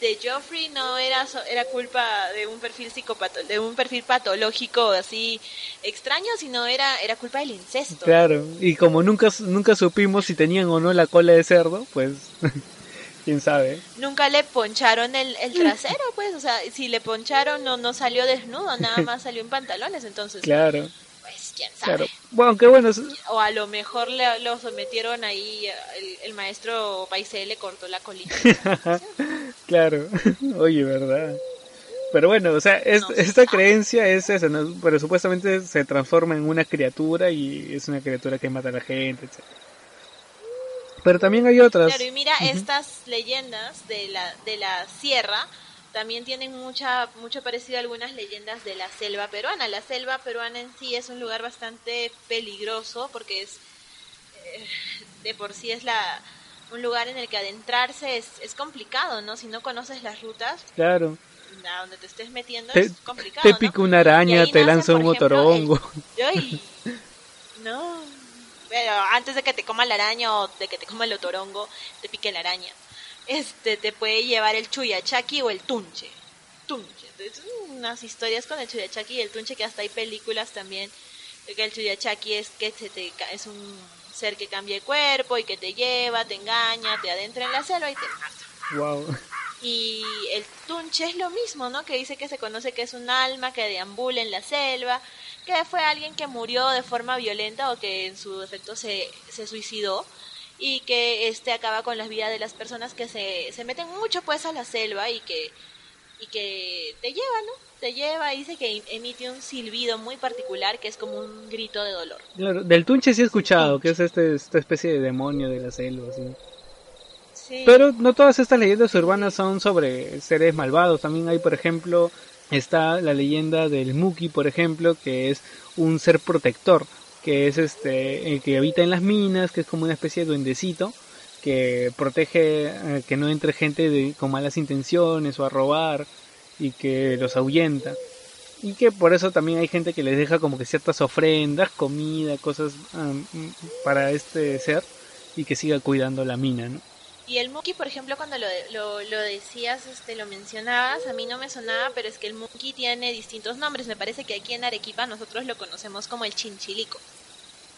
de Joffrey no era era culpa de un perfil psicopato, de un perfil patológico así extraño, sino era era culpa del incesto. Claro, y como nunca nunca supimos si tenían o no la cola de cerdo, pues *laughs* quién sabe. Nunca le poncharon el, el trasero, pues, o sea, si le poncharon no no salió desnudo, nada *laughs* más salió en pantalones, entonces. Claro. Quién sabe. Claro. Bueno, qué bueno. O a lo mejor le, lo sometieron ahí, el, el maestro Paisel le cortó la colita. *laughs* claro, *laughs* oye, ¿verdad? Pero bueno, o sea, esta creencia es esa, pero supuestamente se transforma en una criatura y es una criatura que mata a la gente, etc. Pero también hay otras. Claro, y mira estas leyendas de la, de la sierra, también tienen mucha, mucho parecido a algunas leyendas de la selva peruana. La selva peruana en sí es un lugar bastante peligroso porque es, eh, de por sí es la, un lugar en el que adentrarse es, es complicado, ¿no? Si no conoces las rutas. Claro. A donde te estés metiendo es complicado. Te pica una araña, te lanza un motorongo. no. Pero antes de que te coma la araña o de que te coma el otorongo, te pique la araña este te puede llevar el chuyachaki o el tunche. tunche. Entonces, unas historias con el Chuyachaki y el tunche que hasta hay películas también que el Chuyachaki es que se te, es un ser que cambia de cuerpo y que te lleva, te engaña, te adentra en la selva y te mata. Wow. Y el tunche es lo mismo, ¿no? Que dice que se conoce que es un alma que deambula en la selva, que fue alguien que murió de forma violenta o que en su defecto se, se suicidó y que este acaba con las vidas de las personas que se, se meten mucho pues a la selva y que y que te lleva, ¿no? Te lleva y dice que emite un silbido muy particular que es como un grito de dolor. Claro, del tunche sí he escuchado, que es este, esta especie de demonio de la selva, ¿sí? Pero no todas estas leyendas urbanas son sobre seres malvados. También hay, por ejemplo, está la leyenda del Muki, por ejemplo, que es un ser protector, que es este, el que habita en las minas, que es como una especie de duendecito que protege eh, que no entre gente de, con malas intenciones o a robar y que los ahuyenta y que por eso también hay gente que les deja como que ciertas ofrendas, comida, cosas para este ser y que siga cuidando la mina, ¿no? Y el Muki, por ejemplo, cuando lo, lo, lo, decías, este, lo mencionabas, a mí no me sonaba, pero es que el Muki tiene distintos nombres. Me parece que aquí en Arequipa nosotros lo conocemos como el Chinchilico.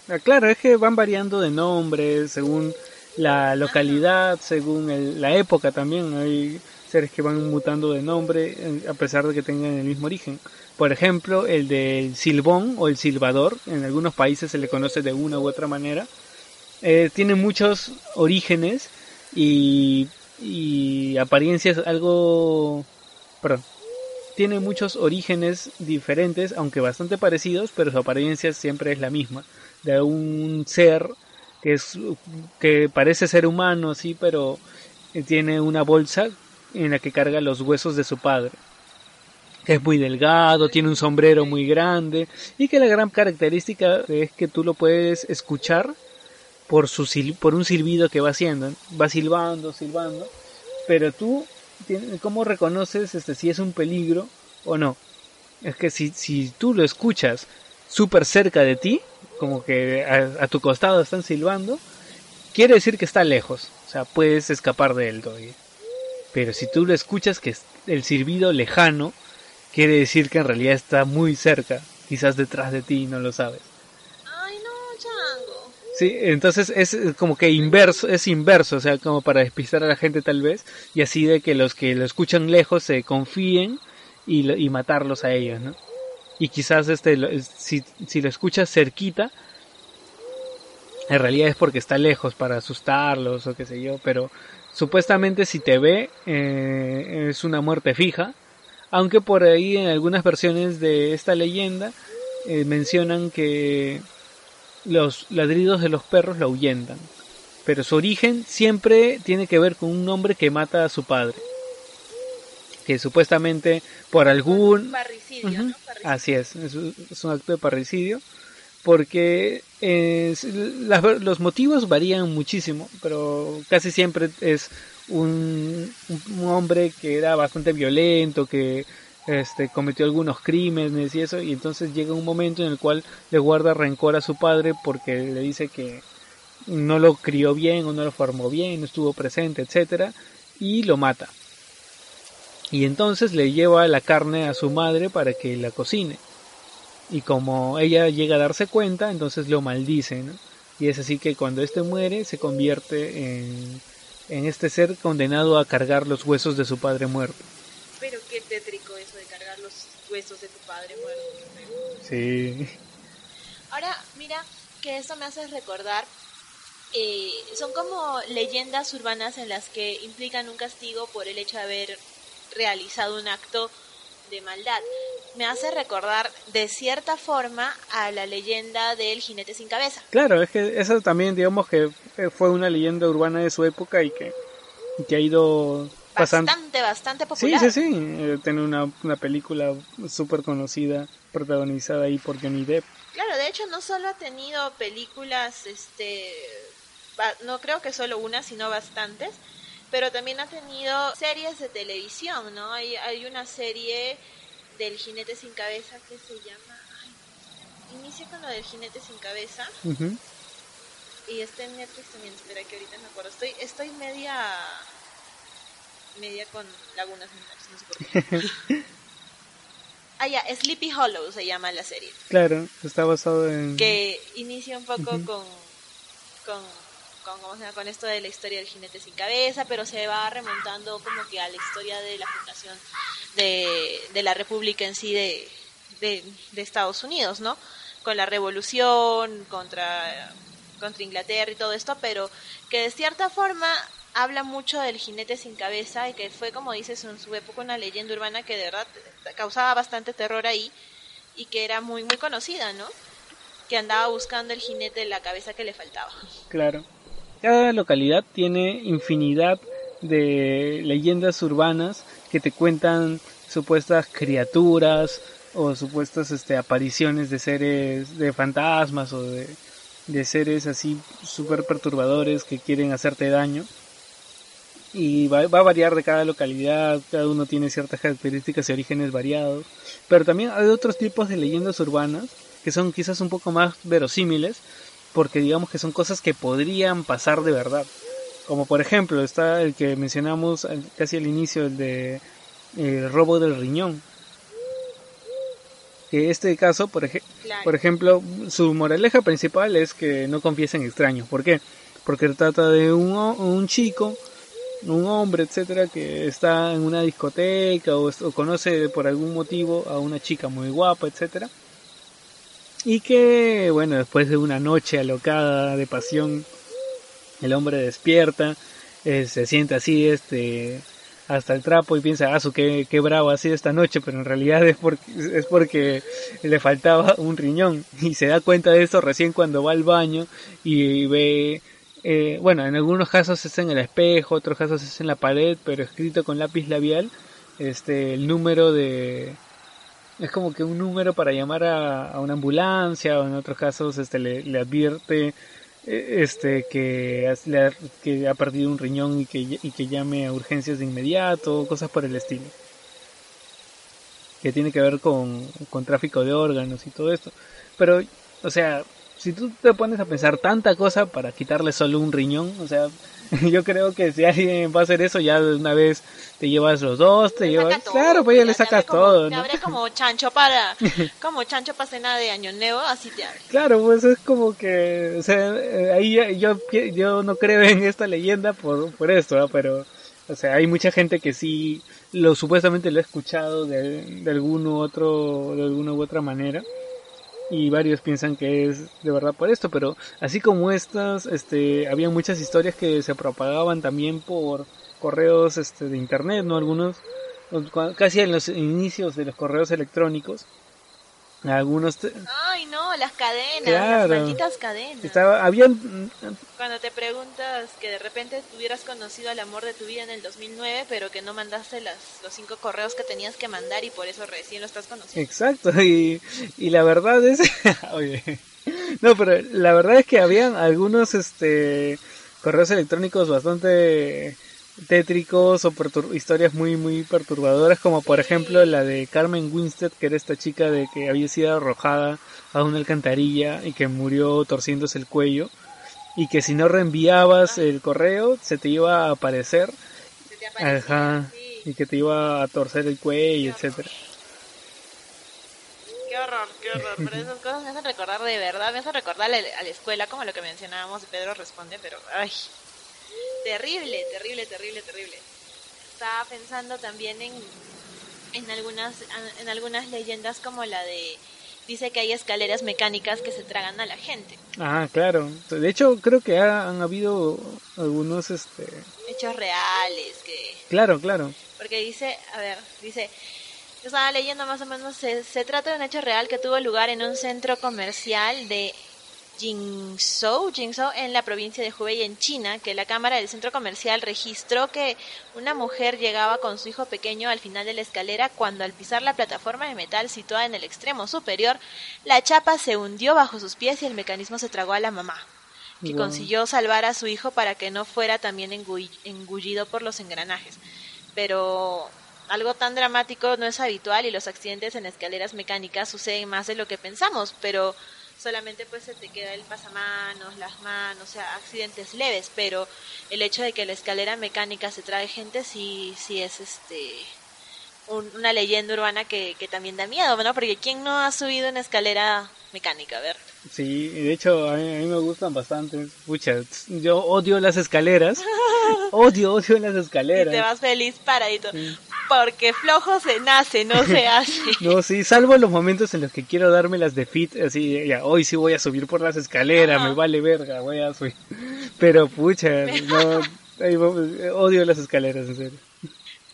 Ah, claro, es que van variando de nombres según la localidad, según la época también. Hay seres que van mutando de nombre a pesar de que tengan el mismo origen. Por ejemplo, el del silbón o el silbador, en algunos países se le conoce de una u otra manera. Eh, tiene muchos orígenes y, y apariencias algo... Perdón. Tiene muchos orígenes diferentes, aunque bastante parecidos, pero su apariencia siempre es la misma. De un ser que, es, que parece ser humano, sí, pero tiene una bolsa en la que carga los huesos de su padre. Que es muy delgado, tiene un sombrero muy grande y que la gran característica es que tú lo puedes escuchar por, su, por un silbido que va haciendo. Va silbando, silbando, pero tú, ¿cómo reconoces este, si es un peligro o no? Es que si, si tú lo escuchas súper cerca de ti, como que a, tu costado están silbando, quiere decir que está lejos, o sea, puedes escapar de él todavía. Pero si tú lo escuchas que es el silbido lejano, quiere decir que en realidad está muy cerca, quizás detrás de ti no lo sabes. Sí, entonces es como que inverso, es inverso, o sea, como para despistar a la gente tal vez, y así de que los que lo escuchan lejos se confíen y, y matarlos a ellos, ¿no? y quizás este si, si lo escuchas cerquita en realidad es porque está lejos para asustarlos o qué sé yo pero supuestamente si te ve eh, es una muerte fija aunque por ahí en algunas versiones de esta leyenda eh, mencionan que los ladridos de los perros lo ahuyentan pero su origen siempre tiene que ver con un hombre que mata a su padre que supuestamente por algún... Parricidio, ¿no? Así es, es, un acto de parricidio, porque los motivos varían muchísimo, pero casi siempre es un, un, hombre que era bastante violento, que este, cometió algunos crímenes y eso, y entonces llega un momento en el cual le guarda rencor a su padre porque le dice que no lo crió bien o no lo formó bien, no estuvo presente, etcétera, y lo mata y entonces le lleva la carne a su madre para que la cocine. Y como ella llega a darse cuenta, entonces lo maldice, Y es así que cuando éste muere se convierte en, en este ser condenado a cargar los huesos de su padre muerto. Tétrico eso de cargar los huesos de tu padre muerto. Sí. Ahora, mira, que eso me hace recordar eh, son como leyendas urbanas en las que implican un castigo por el hecho de haber realizado un acto de maldad. Me hace recordar de cierta forma a la leyenda del jinete sin cabeza. Claro, es que eso también digamos que fue una leyenda urbana de su época y que, que ha ido Bastante, bastante popular. Sí, sí, sí. Eh, tiene una, una película súper conocida protagonizada ahí por Johnny Depp. Claro, de hecho no solo ha tenido películas, este, no creo que solo una, sino bastantes pero también ha tenido series de televisión, ¿no? Hay, hay una serie del jinete sin cabeza que se llama... Ay, inicia con lo del jinete sin cabeza. Y está en Netflix también, espera que ahorita me acuerdo. Estoy, estoy media... media con lagunas no sé por qué. *laughs* ah, ya, Sleepy Hollow se llama la serie. Claro, está basado en... Que inicia un poco con, con, con, ¿cómo se llama? con esto de la historia del jinete sin cabeza, pero se va remontando como que a la historia de la fundación de, de la República en sí de, de, de Estados Unidos, ¿no? Con la revolución contra contra Inglaterra y todo esto, pero que de cierta forma habla mucho del jinete sin cabeza y que fue, como dices, en su época una leyenda urbana que de verdad causaba bastante terror ahí y que era muy, muy conocida, ¿no? Que andaba buscando el jinete de la cabeza que le faltaba. Claro. Cada localidad tiene infinidad de leyendas urbanas que te cuentan supuestas criaturas o supuestas este, apariciones de seres, de fantasmas o de, de seres así súper perturbadores que quieren hacerte daño. Y va, va, a variar de cada localidad, cada uno tiene ciertas características y orígenes variados. Pero también hay otros tipos de leyendas urbanas que son quizás un poco más verosímiles, porque digamos que son cosas que podrían pasar de verdad. Como por ejemplo está el que mencionamos casi al inicio, el de el robo del riñón que este caso, por, por ejemplo, su moraleja principal es que no confiesen extraños. ¿Por qué? Porque trata de un, un chico, un hombre, etcétera, que está en una discoteca o, o, conoce por algún motivo a una chica muy guapa, etcétera. Y que, bueno, después de una noche alocada de pasión, el hombre despierta, eh, se siente así, este, hasta el trapo y piensa, ah, su qué, qué bravo ha sido esta noche, pero en realidad es porque, es porque le faltaba un riñón y se da cuenta de eso recién cuando va al baño y ve, eh, bueno, en algunos casos es en el espejo, otros casos es en la pared, pero escrito con lápiz labial, este, el número de, es como que un número para llamar a, a una ambulancia o en otros casos este le, le advierte e, este que, que ha perdido un riñón y que, y que llame a urgencias de inmediato, cosas por el estilo. Que tiene que ver con, con tráfico de órganos y todo esto. Pero, o sea, si tú te pones a pensar tanta cosa para quitarle solo un riñón, o sea, *laughs* yo creo que si alguien va a hacer eso, ya de una vez te llevas los dos, te llevas... claro, pues ya le sacas todo, ¿no? Te abre como chancho para... *laughs* como chancho para cena de año nuevo, así te abre. Claro, pues es como que... O sea, eh, ahí yo, yo no creo en esta leyenda por, por esto, pero... O sea, hay mucha gente que sí lo supuestamente lo ha escuchado de, de alguno otro, de alguna u otra manera y varios piensan que es de verdad por esto, pero así como estas, este, había muchas historias que se propagaban también por correos este, de internet, ¿no? Algunos, casi en los inicios de los correos electrónicos, algunos Ay, no, las cadenas, las malditas cadenas. Estaba, habían... Cuando te preguntas que de repente hubieras conocido al amor de tu vida en el 2009, pero que no mandaste las, los cinco correos que tenías que mandar y por eso recién lo estás conociendo. Exacto, y, y la verdad es... *laughs* Oye, no, pero la verdad es que habían algunos este correos electrónicos bastante tétricos o historias muy muy perturbadoras como por ejemplo la de Carmen Winstead que era esta chica de que había sido arrojada a una alcantarilla y que murió torciéndose el cuello y que si no reenviabas el correo se te iba a aparecer. Ajá, y que te iba a torcer el cuello etcétera. Qué horror, qué horror. Pero esas cosas me hacen recordar de verdad, me hacen recordar a la, escuela, como lo que mencionábamos, Pedro responde, pero ay, terrible, terrible, terrible, terrible. Estaba pensando también en, en algunas, en algunas leyendas como la de dice que hay escaleras mecánicas que se tragan a la gente. Ah, claro. De hecho, creo que han habido algunos este hechos reales que Claro, claro. Porque dice, a ver, dice yo estaba leyendo más o menos, se, se trata de un hecho real que tuvo lugar en un centro comercial de Jingzhou, Jingzhou en la provincia de Hubei en China, que la cámara del centro comercial registró que una mujer llegaba con su hijo pequeño al final de la escalera cuando al pisar la plataforma de metal situada en el extremo superior, la chapa se hundió bajo sus pies y el mecanismo se tragó a la mamá, que consiguió salvar a su hijo para que no fuera también engullido por los engranajes. Pero algo tan dramático no es habitual y los accidentes en escaleras mecánicas suceden más de lo que pensamos, pero solamente pues se te queda el pasamanos, las manos, o sea, accidentes leves, pero el hecho de que la escalera mecánica se trae gente sí, sí es este una leyenda urbana que, que también da miedo, ¿no? Porque ¿quién no ha subido en escalera mecánica? A ver. Sí, de hecho a mí, me gustan bastante. Pucha, yo odio las escaleras. *laughs* odio, odio las escaleras. Y te vas feliz paradito. Porque flojo se nace, no se *laughs* hace. no, sí, salvo los momentos en los que quiero darme las de fit, así, ya, hoy sí voy a subir por las escaleras, me vale verga, voy a subir. Pero pucha, no, odio las escaleras, en serio.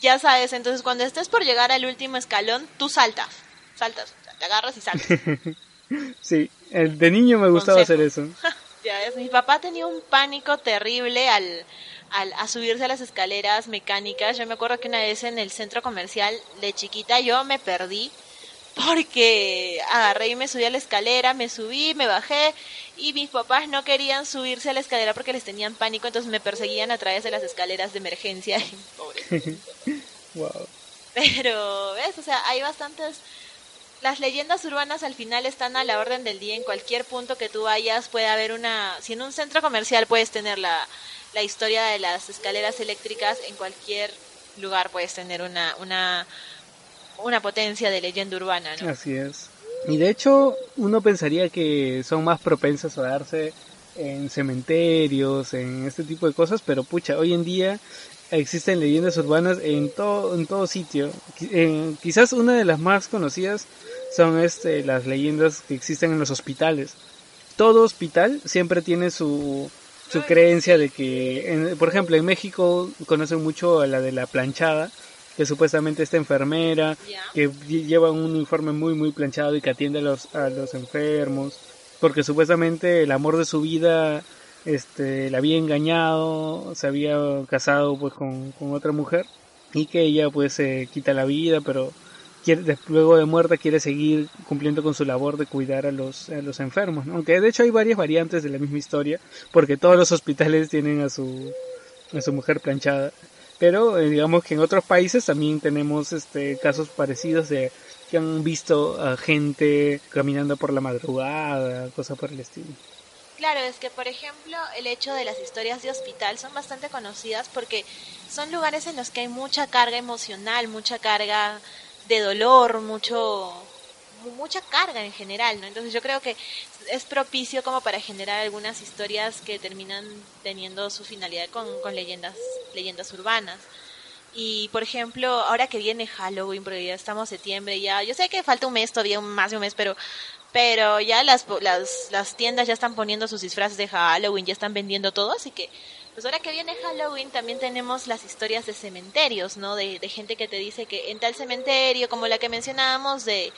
Ya sabes, entonces cuando estés por llegar al último escalón, tú saltas, saltas, te agarras y saltas. *laughs* sí, de niño me gustaba hacer eso. *laughs* ya ves, mi papá tenía un pánico terrible al, al, a subirse a las escaleras mecánicas. Yo me acuerdo que una vez en el centro comercial de chiquita yo me perdí porque agarré y me subí a la escalera, me subí, me bajé y mis papás no querían subirse a la escalera porque les tenían pánico, entonces me perseguían a través de las escaleras de emergencia. *laughs* wow. *laughs* Pero, ¿ves? O sea, hay bastantes las leyendas urbanas al final están a la orden del día en cualquier punto que tú vayas puede haber una si en un centro comercial puedes tener la, la historia de las escaleras eléctricas en cualquier lugar puedes tener una una una potencia de leyenda urbana ¿no? así es y de hecho uno pensaría que son más propensas a darse en cementerios en este tipo de cosas pero pucha hoy en día existen leyendas urbanas en todo en todo sitio quizás una de las más conocidas son este, las leyendas que existen en los hospitales. Todo hospital siempre tiene su, su creencia de que, por ejemplo, en México conocen mucho a la de la planchada, que supuestamente esta enfermera, que lleva un uniforme muy, muy planchado y que atiende a los, a los enfermos, porque supuestamente el amor de su vida este, la había engañado, se había casado pues con, con otra mujer y que ella pues se quita la vida, pero luego de muerta quiere seguir cumpliendo con su labor de cuidar a los, a los enfermos, aunque de hecho hay varias variantes de la misma historia, porque todos los hospitales tienen a su, a su mujer planchada, pero eh, digamos que en otros países también tenemos este, casos parecidos de que han visto a gente caminando por la madrugada, cosas por el estilo. Claro, es que por ejemplo el hecho de las historias de hospital son bastante conocidas porque son lugares en los que hay mucha carga emocional, mucha carga de dolor, mucho mucha carga en general, ¿no? Entonces yo creo que es propicio como para generar algunas historias que terminan teniendo su finalidad con, con leyendas, leyendas urbanas. Y por ejemplo, ahora que viene Halloween, porque ya estamos septiembre, ya, yo sé que falta un mes todavía, más de un mes, pero pero ya las, las, las tiendas ya están poniendo sus disfraces de Halloween, ya están vendiendo todo, así que pues ahora que viene Halloween también tenemos las historias de cementerios, ¿no? De, gente que te dice que en tal cementerio, como la que mencionábamos de,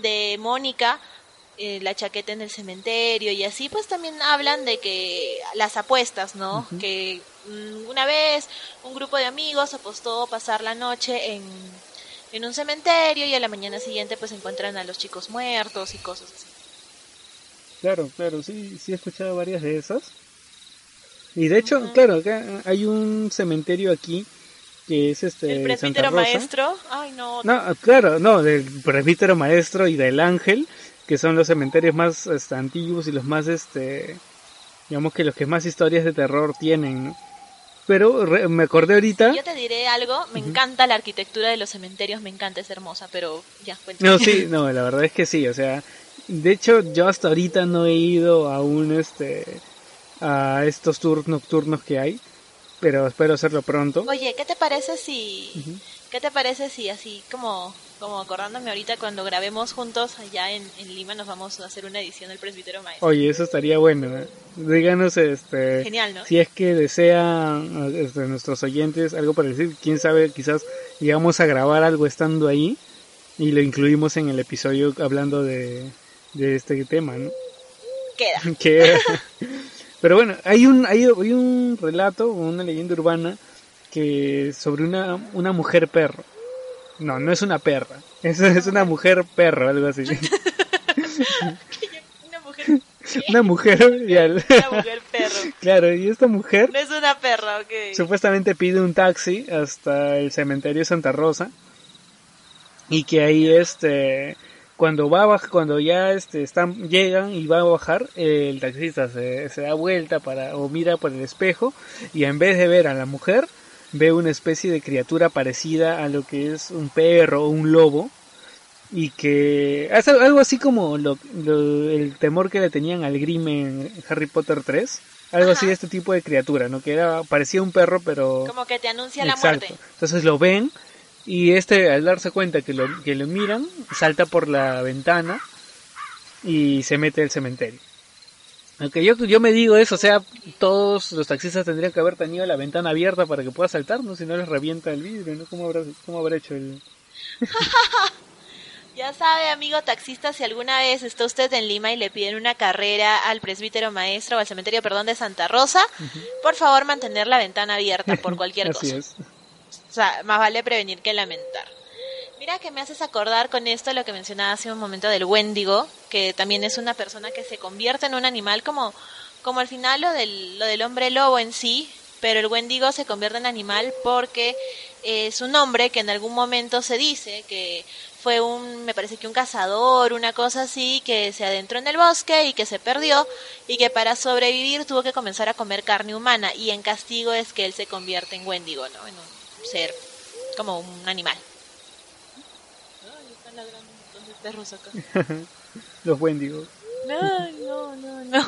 de Mónica, eh, la chaqueta en el cementerio y así, pues también hablan de que las apuestas, ¿no? Que mm, una vez un grupo de amigos apostó pasar la noche en, en un cementerio y a la mañana siguiente pues encuentran a los chicos muertos y cosas así. Claro, claro, sí, sí he escuchado varias de esas. Y de hecho, claro, acá hay un cementerio aquí que es este. El presbítero maestro. Ay, no. No, claro, no, del presbítero maestro y del ángel, que son los cementerios más este, antiguos y los más, este, digamos que los que más historias de terror tienen, ¿no? Pero me acordé ahorita. Yo te diré algo, me encanta la arquitectura de los cementerios, me encanta, es hermosa, pero ya, No, sí, no, la verdad es que sí, o sea, de hecho yo hasta ahorita no he ido a un, este, a estos tours nocturnos que hay, pero espero hacerlo pronto. Oye, ¿qué te parece si, qué te parece si así como, como acordándome ahorita cuando grabemos juntos allá en, Lima nos vamos a hacer una edición del Presbítero Maestro? Oye, eso estaría bueno. ¿eh? Díganos, este, si es que desean este, nuestros oyentes algo para decir, quién sabe, quizás llegamos a grabar algo estando ahí y lo incluimos en el episodio hablando de, de este tema, ¿no? Queda. *laughs* Queda. *laughs* Pero bueno, hay un, hay, un relato, una leyenda urbana que sobre una, una mujer perro. No, no es una perra. Es, es una mujer perro, algo así. *laughs* *laughs* una mujer. *laughs* Una mujer, una mujer perro. Claro, y esta mujer. No es una perra, ok. Supuestamente pide un taxi hasta el cementerio Santa Rosa. Y que ahí este cuando va cuando ya este, están, llegan y va a bajar, el taxista se, se da vuelta para, o mira por el espejo y en vez de ver a la mujer, ve una especie de criatura parecida a lo que es un perro o un lobo y que es algo así como lo, el temor que le tenían al Grimm en Harry Potter 3 algo así de este tipo de criatura no que era parecía un perro pero como que te anuncia la muerte. Entonces lo ven y este al darse cuenta que lo que lo miran salta por la ventana y se mete al cementerio aunque yo, yo me digo eso, o sea, todos los taxistas tendrían que haber tenido la ventana abierta para que pueda saltar, ¿no? Si no les revienta el vidrio, ¿no? ¿Cómo habrá, cómo habrá hecho el...? *laughs* ya sabe, amigo taxista, si alguna vez está usted en Lima y le piden una carrera al presbítero maestro o al cementerio, perdón, de Santa Rosa, por favor mantener la ventana abierta por *laughs* cualquier Así cosa. es. Sea, más vale prevenir que lamentar. Mira que me haces acordar con esto lo que mencionaba hace un momento del Wendigo, que también es una persona que se convierte en un animal como, como al final lo del, lo del hombre lobo en sí, pero el Wendigo se convierte en animal porque es un hombre que en algún momento se dice que fue un, me parece que un cazador, una cosa así, que se adentró en el bosque y que se perdió y que para sobrevivir tuvo que comenzar a comer carne humana y en castigo es que él se convierte en Wendigo, ¿no? En un ser como un animal. perros acá. *laughs* Los Wendigos. No, no, no, no.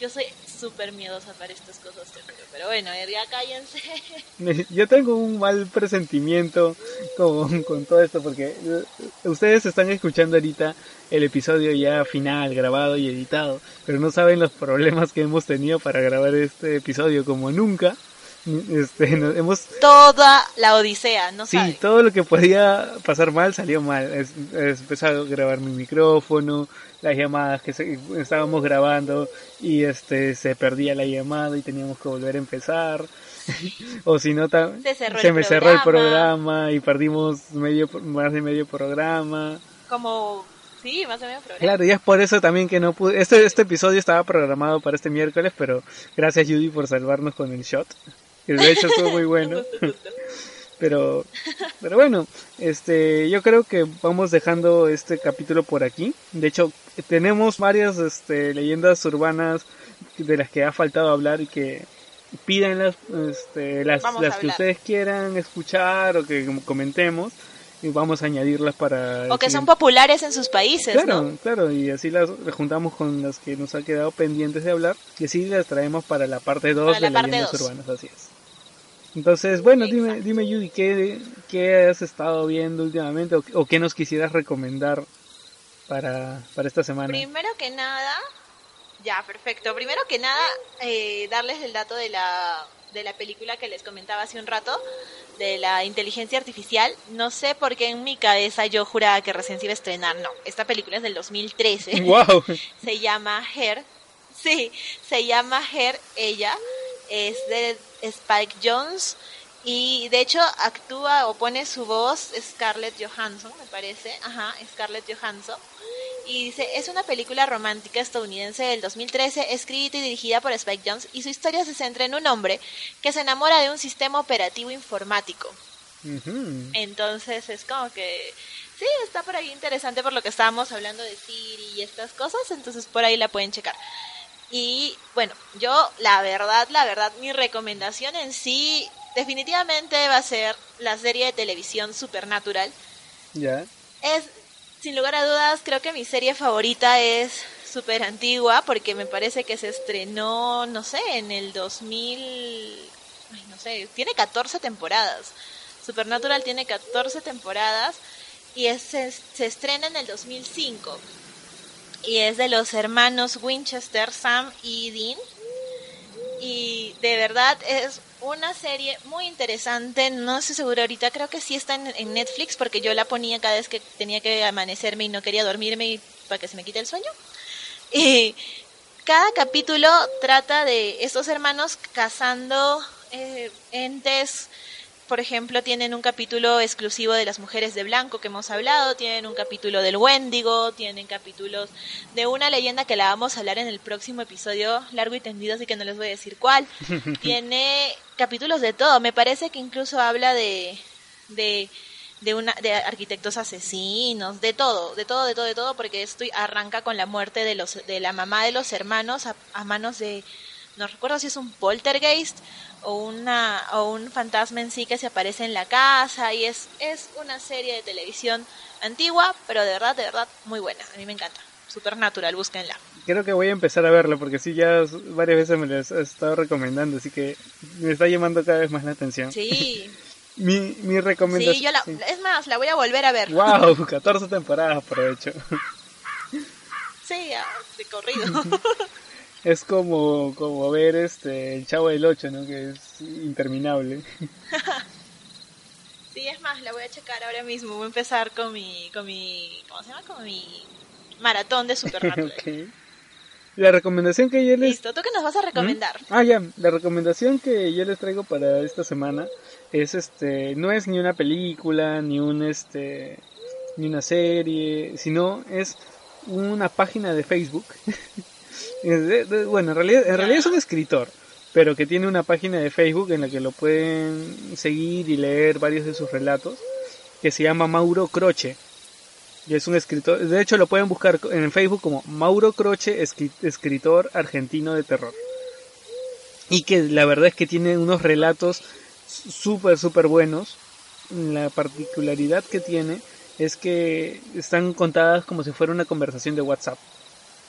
Yo soy súper miedosa para estas cosas, pero bueno, ya cállense. *laughs* Yo tengo un mal presentimiento con, con todo esto porque ustedes están escuchando ahorita el episodio ya final, grabado y editado, pero no saben los problemas que hemos tenido para grabar este episodio como nunca. Este, nos hemos toda la odisea, no Sí, todo lo que podía pasar mal salió mal. Es, es empezó a grabar mi micrófono, las llamadas que se, estábamos grabando y este se perdía la llamada y teníamos que volver a empezar. *laughs* o si no, se, se me cerró el programa y perdimos medio más de medio programa. Como Sí, más o menos programa. Claro, y es por eso también que no pude. Este, este episodio estaba programado para este miércoles, pero gracias Judy por salvarnos con el shot que de hecho estuvo muy bueno. *laughs* pero, pero bueno, este, yo creo que vamos dejando este capítulo por aquí. De hecho, tenemos varias este, leyendas urbanas de las que ha faltado hablar y que piden las, este, las, las que ustedes quieran escuchar o que comentemos y vamos a añadirlas para... O que son populares en sus países, Claro, claro, y así las, juntamos con las que nos ha quedado pendientes de hablar y así las traemos para la parte 2 de leyendas urbanas, así es. Entonces, bueno, dime, dime Judy, ¿qué, ¿qué, has estado viendo últimamente o, qué nos quisieras recomendar para, para esta semana? Primero que nada, ya, perfecto. Primero que nada, eh, darles el dato de la, de la película que les comentaba hace un rato, de la inteligencia artificial. No sé por qué en mi cabeza yo juraba que recién se iba a estrenar. No, esta película es del 2013. ¡Wow! *laughs* se llama Her. Sí, se llama Her, ella. Es de Spike Jones y de hecho actúa o pone su voz Scarlett Johansson, me parece, ajá, Scarlett Johansson. Y dice, es una película romántica estadounidense del 2013, escrita y dirigida por Spike Jones, y su historia se centra en un hombre que se enamora de un sistema operativo informático. Entonces es como que, sí, está por ahí interesante por lo que estábamos hablando de Siri y estas cosas, entonces por ahí la pueden checar. Y bueno, yo la verdad, la verdad, mi recomendación en sí definitivamente va a ser la serie de televisión Supernatural. Ya. Es, sin lugar a dudas, creo que mi serie favorita es súper antigua porque me parece que se estrenó, no sé, en el 2000, ay, no sé, tiene 14 temporadas. Supernatural tiene 14 temporadas y es, se, se estrena en el 2005 y es de los hermanos Winchester, Sam y Dean. Y de verdad es una serie muy interesante, no estoy segura ahorita, creo que sí está en, Netflix porque yo la ponía cada vez que tenía que amanecerme y no quería dormirme para que se me quite el sueño. Y cada capítulo trata de estos hermanos cazando eh, entes por ejemplo, tienen un capítulo exclusivo de las mujeres de blanco que hemos hablado, tienen un capítulo del Wendigo, tienen capítulos de una leyenda que la vamos a hablar en el próximo episodio largo y tendido, así que no les voy a decir cuál. *laughs* Tiene capítulos de todo, me parece que incluso habla de, de de una de arquitectos asesinos, de todo, de todo, de todo, de todo, porque esto arranca con la muerte de los de la mamá de los hermanos a, manos de no recuerdo si es un poltergeist o una o un fantasma en sí que se aparece en la casa y es es una serie de televisión antigua, pero de verdad, de verdad muy buena. A mí me encanta. Supernatural, búsquenla. Creo que voy a empezar a verla porque sí ya varias veces me la he estado recomendando, así que me está llamando cada vez más la atención. Sí. *laughs* Mi, mi recomendación. Sí, yo la, es más, la voy a volver a ver. ¡Wow! *laughs* 14 temporadas, aprovecho. Sí, de corrido. *laughs* es como, como ver este el Chavo del 8, ¿no? Que es interminable. *laughs* sí, es más, la voy a checar ahora mismo. Voy a empezar con mi, con mi, ¿cómo se llama? Con mi maratón de Supernatural. *laughs* okay. La recomendación que yo les... Listo, ¿tú qué nos vas a recomendar? Ah, ya, la recomendación que yo les traigo para esta semana es este, no es ni una película, ni un este, ni una serie, sino es una página de Facebook. *laughs* *laughs* bueno, en realidad, en realidad es un escritor, pero que tiene una página de Facebook en la que lo pueden seguir y leer varios de sus relatos, que se llama Mauro Croce. Y es un escritor, de hecho lo pueden buscar en Facebook como Mauro Croce, escritor argentino de terror. Y que la verdad es que tiene unos relatos súper, súper buenos. La particularidad que tiene es que están contadas como si fuera una conversación de WhatsApp.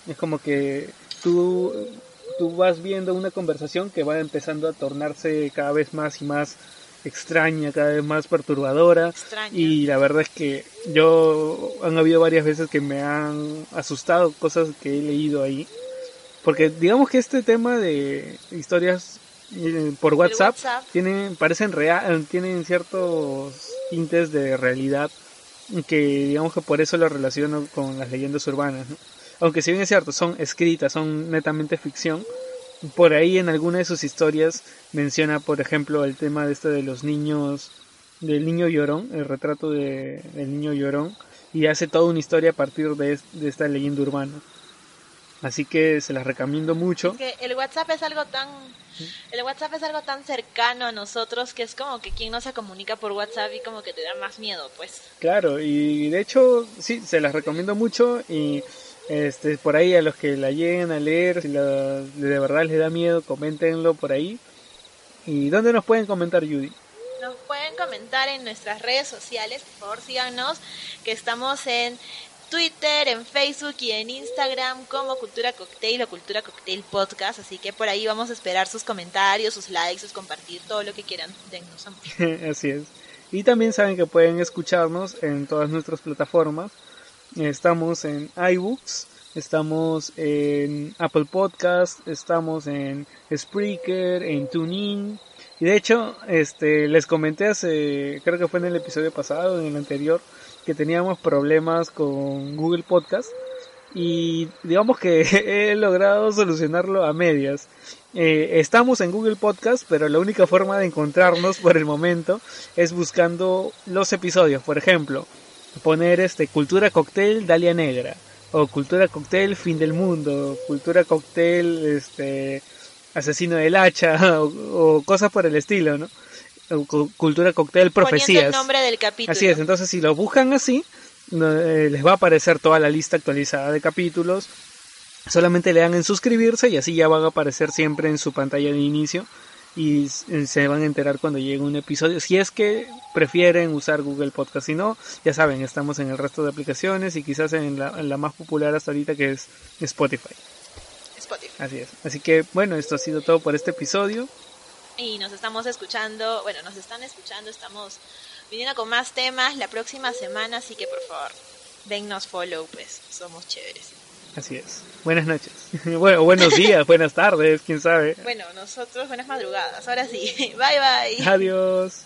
Es como que tú, tú vas viendo una conversación que va empezando a tornarse cada vez más y más extraña, cada vez más perturbadora. Y la verdad es que yo han habido varias veces que me han asustado cosas que he leído ahí. Porque digamos que este tema de historias eh, por WhatsApp, tienen parecen real tienen ciertos tintes de realidad que digamos que por eso lo relaciono con las leyendas urbanas aunque si bien es cierto son escritas son netamente ficción por ahí en alguna de sus historias menciona por ejemplo el tema de este de los niños del niño llorón el retrato de, del niño llorón y hace toda una historia a partir de, de esta leyenda urbana así que se las recomiendo mucho el WhatsApp es algo tan el WhatsApp es algo tan cercano a nosotros que es como que quien no se comunica por WhatsApp y como que te da más miedo, pues. Claro, y de hecho, sí, se las recomiendo mucho y este por ahí a los que la lleguen a leer, si de verdad les da miedo, coméntenlo por ahí. ¿Y dónde nos pueden comentar, Judy? Nos pueden comentar en nuestras redes sociales, por favor síganos, que estamos en Twitter, en Facebook y en Instagram como Cultura Cocktail o Cultura Cocktail Podcast. Así que por ahí vamos a esperar sus comentarios, sus likes, sus compartir, todo lo que quieran. Dennos *laughs* Así es. Y también saben que pueden escucharnos en todas nuestras plataformas. Estamos en iBooks, estamos en Apple Podcast, estamos en Spreaker, en TuneIn. Y de hecho, este, les comenté hace, creo que fue en el episodio pasado, en el anterior, que teníamos problemas con Google Podcast y digamos que *laughs* he logrado solucionarlo a medias. Eh, estamos en Google Podcast, pero la única forma de encontrarnos por el momento es buscando los episodios. Por ejemplo, poner este Cultura Cocktail Dalia Negra o Cultura Cocktail Fin del Mundo, Cultura Cocktail este Asesino del Hacha *laughs* o cosas por el estilo, ¿no? Cultura Cocktail Profecías. el nombre del capítulo. Así es, entonces si lo buscan así, eh, les va a aparecer toda la lista actualizada de capítulos. Solamente le dan en suscribirse y así ya van a aparecer siempre en su pantalla de inicio y se van a enterar cuando llegue un episodio. Si es que prefieren usar Google Podcast, si no, ya saben, estamos en el resto de aplicaciones y quizás en la, en la más popular hasta ahorita que es Spotify. Spotify. Así es. Así que bueno, esto ha sido todo por este episodio y nos estamos escuchando, bueno, nos están escuchando, estamos viniendo con más temas la próxima semana, así que por favor, dennos follow, pues somos chéveres. Así es. Buenas noches. *laughs* Bueno, buenos días, buenas tardes, quién sabe. Bueno, nosotros buenas madrugadas. Ahora sí. *laughs* Bye bye. Adiós.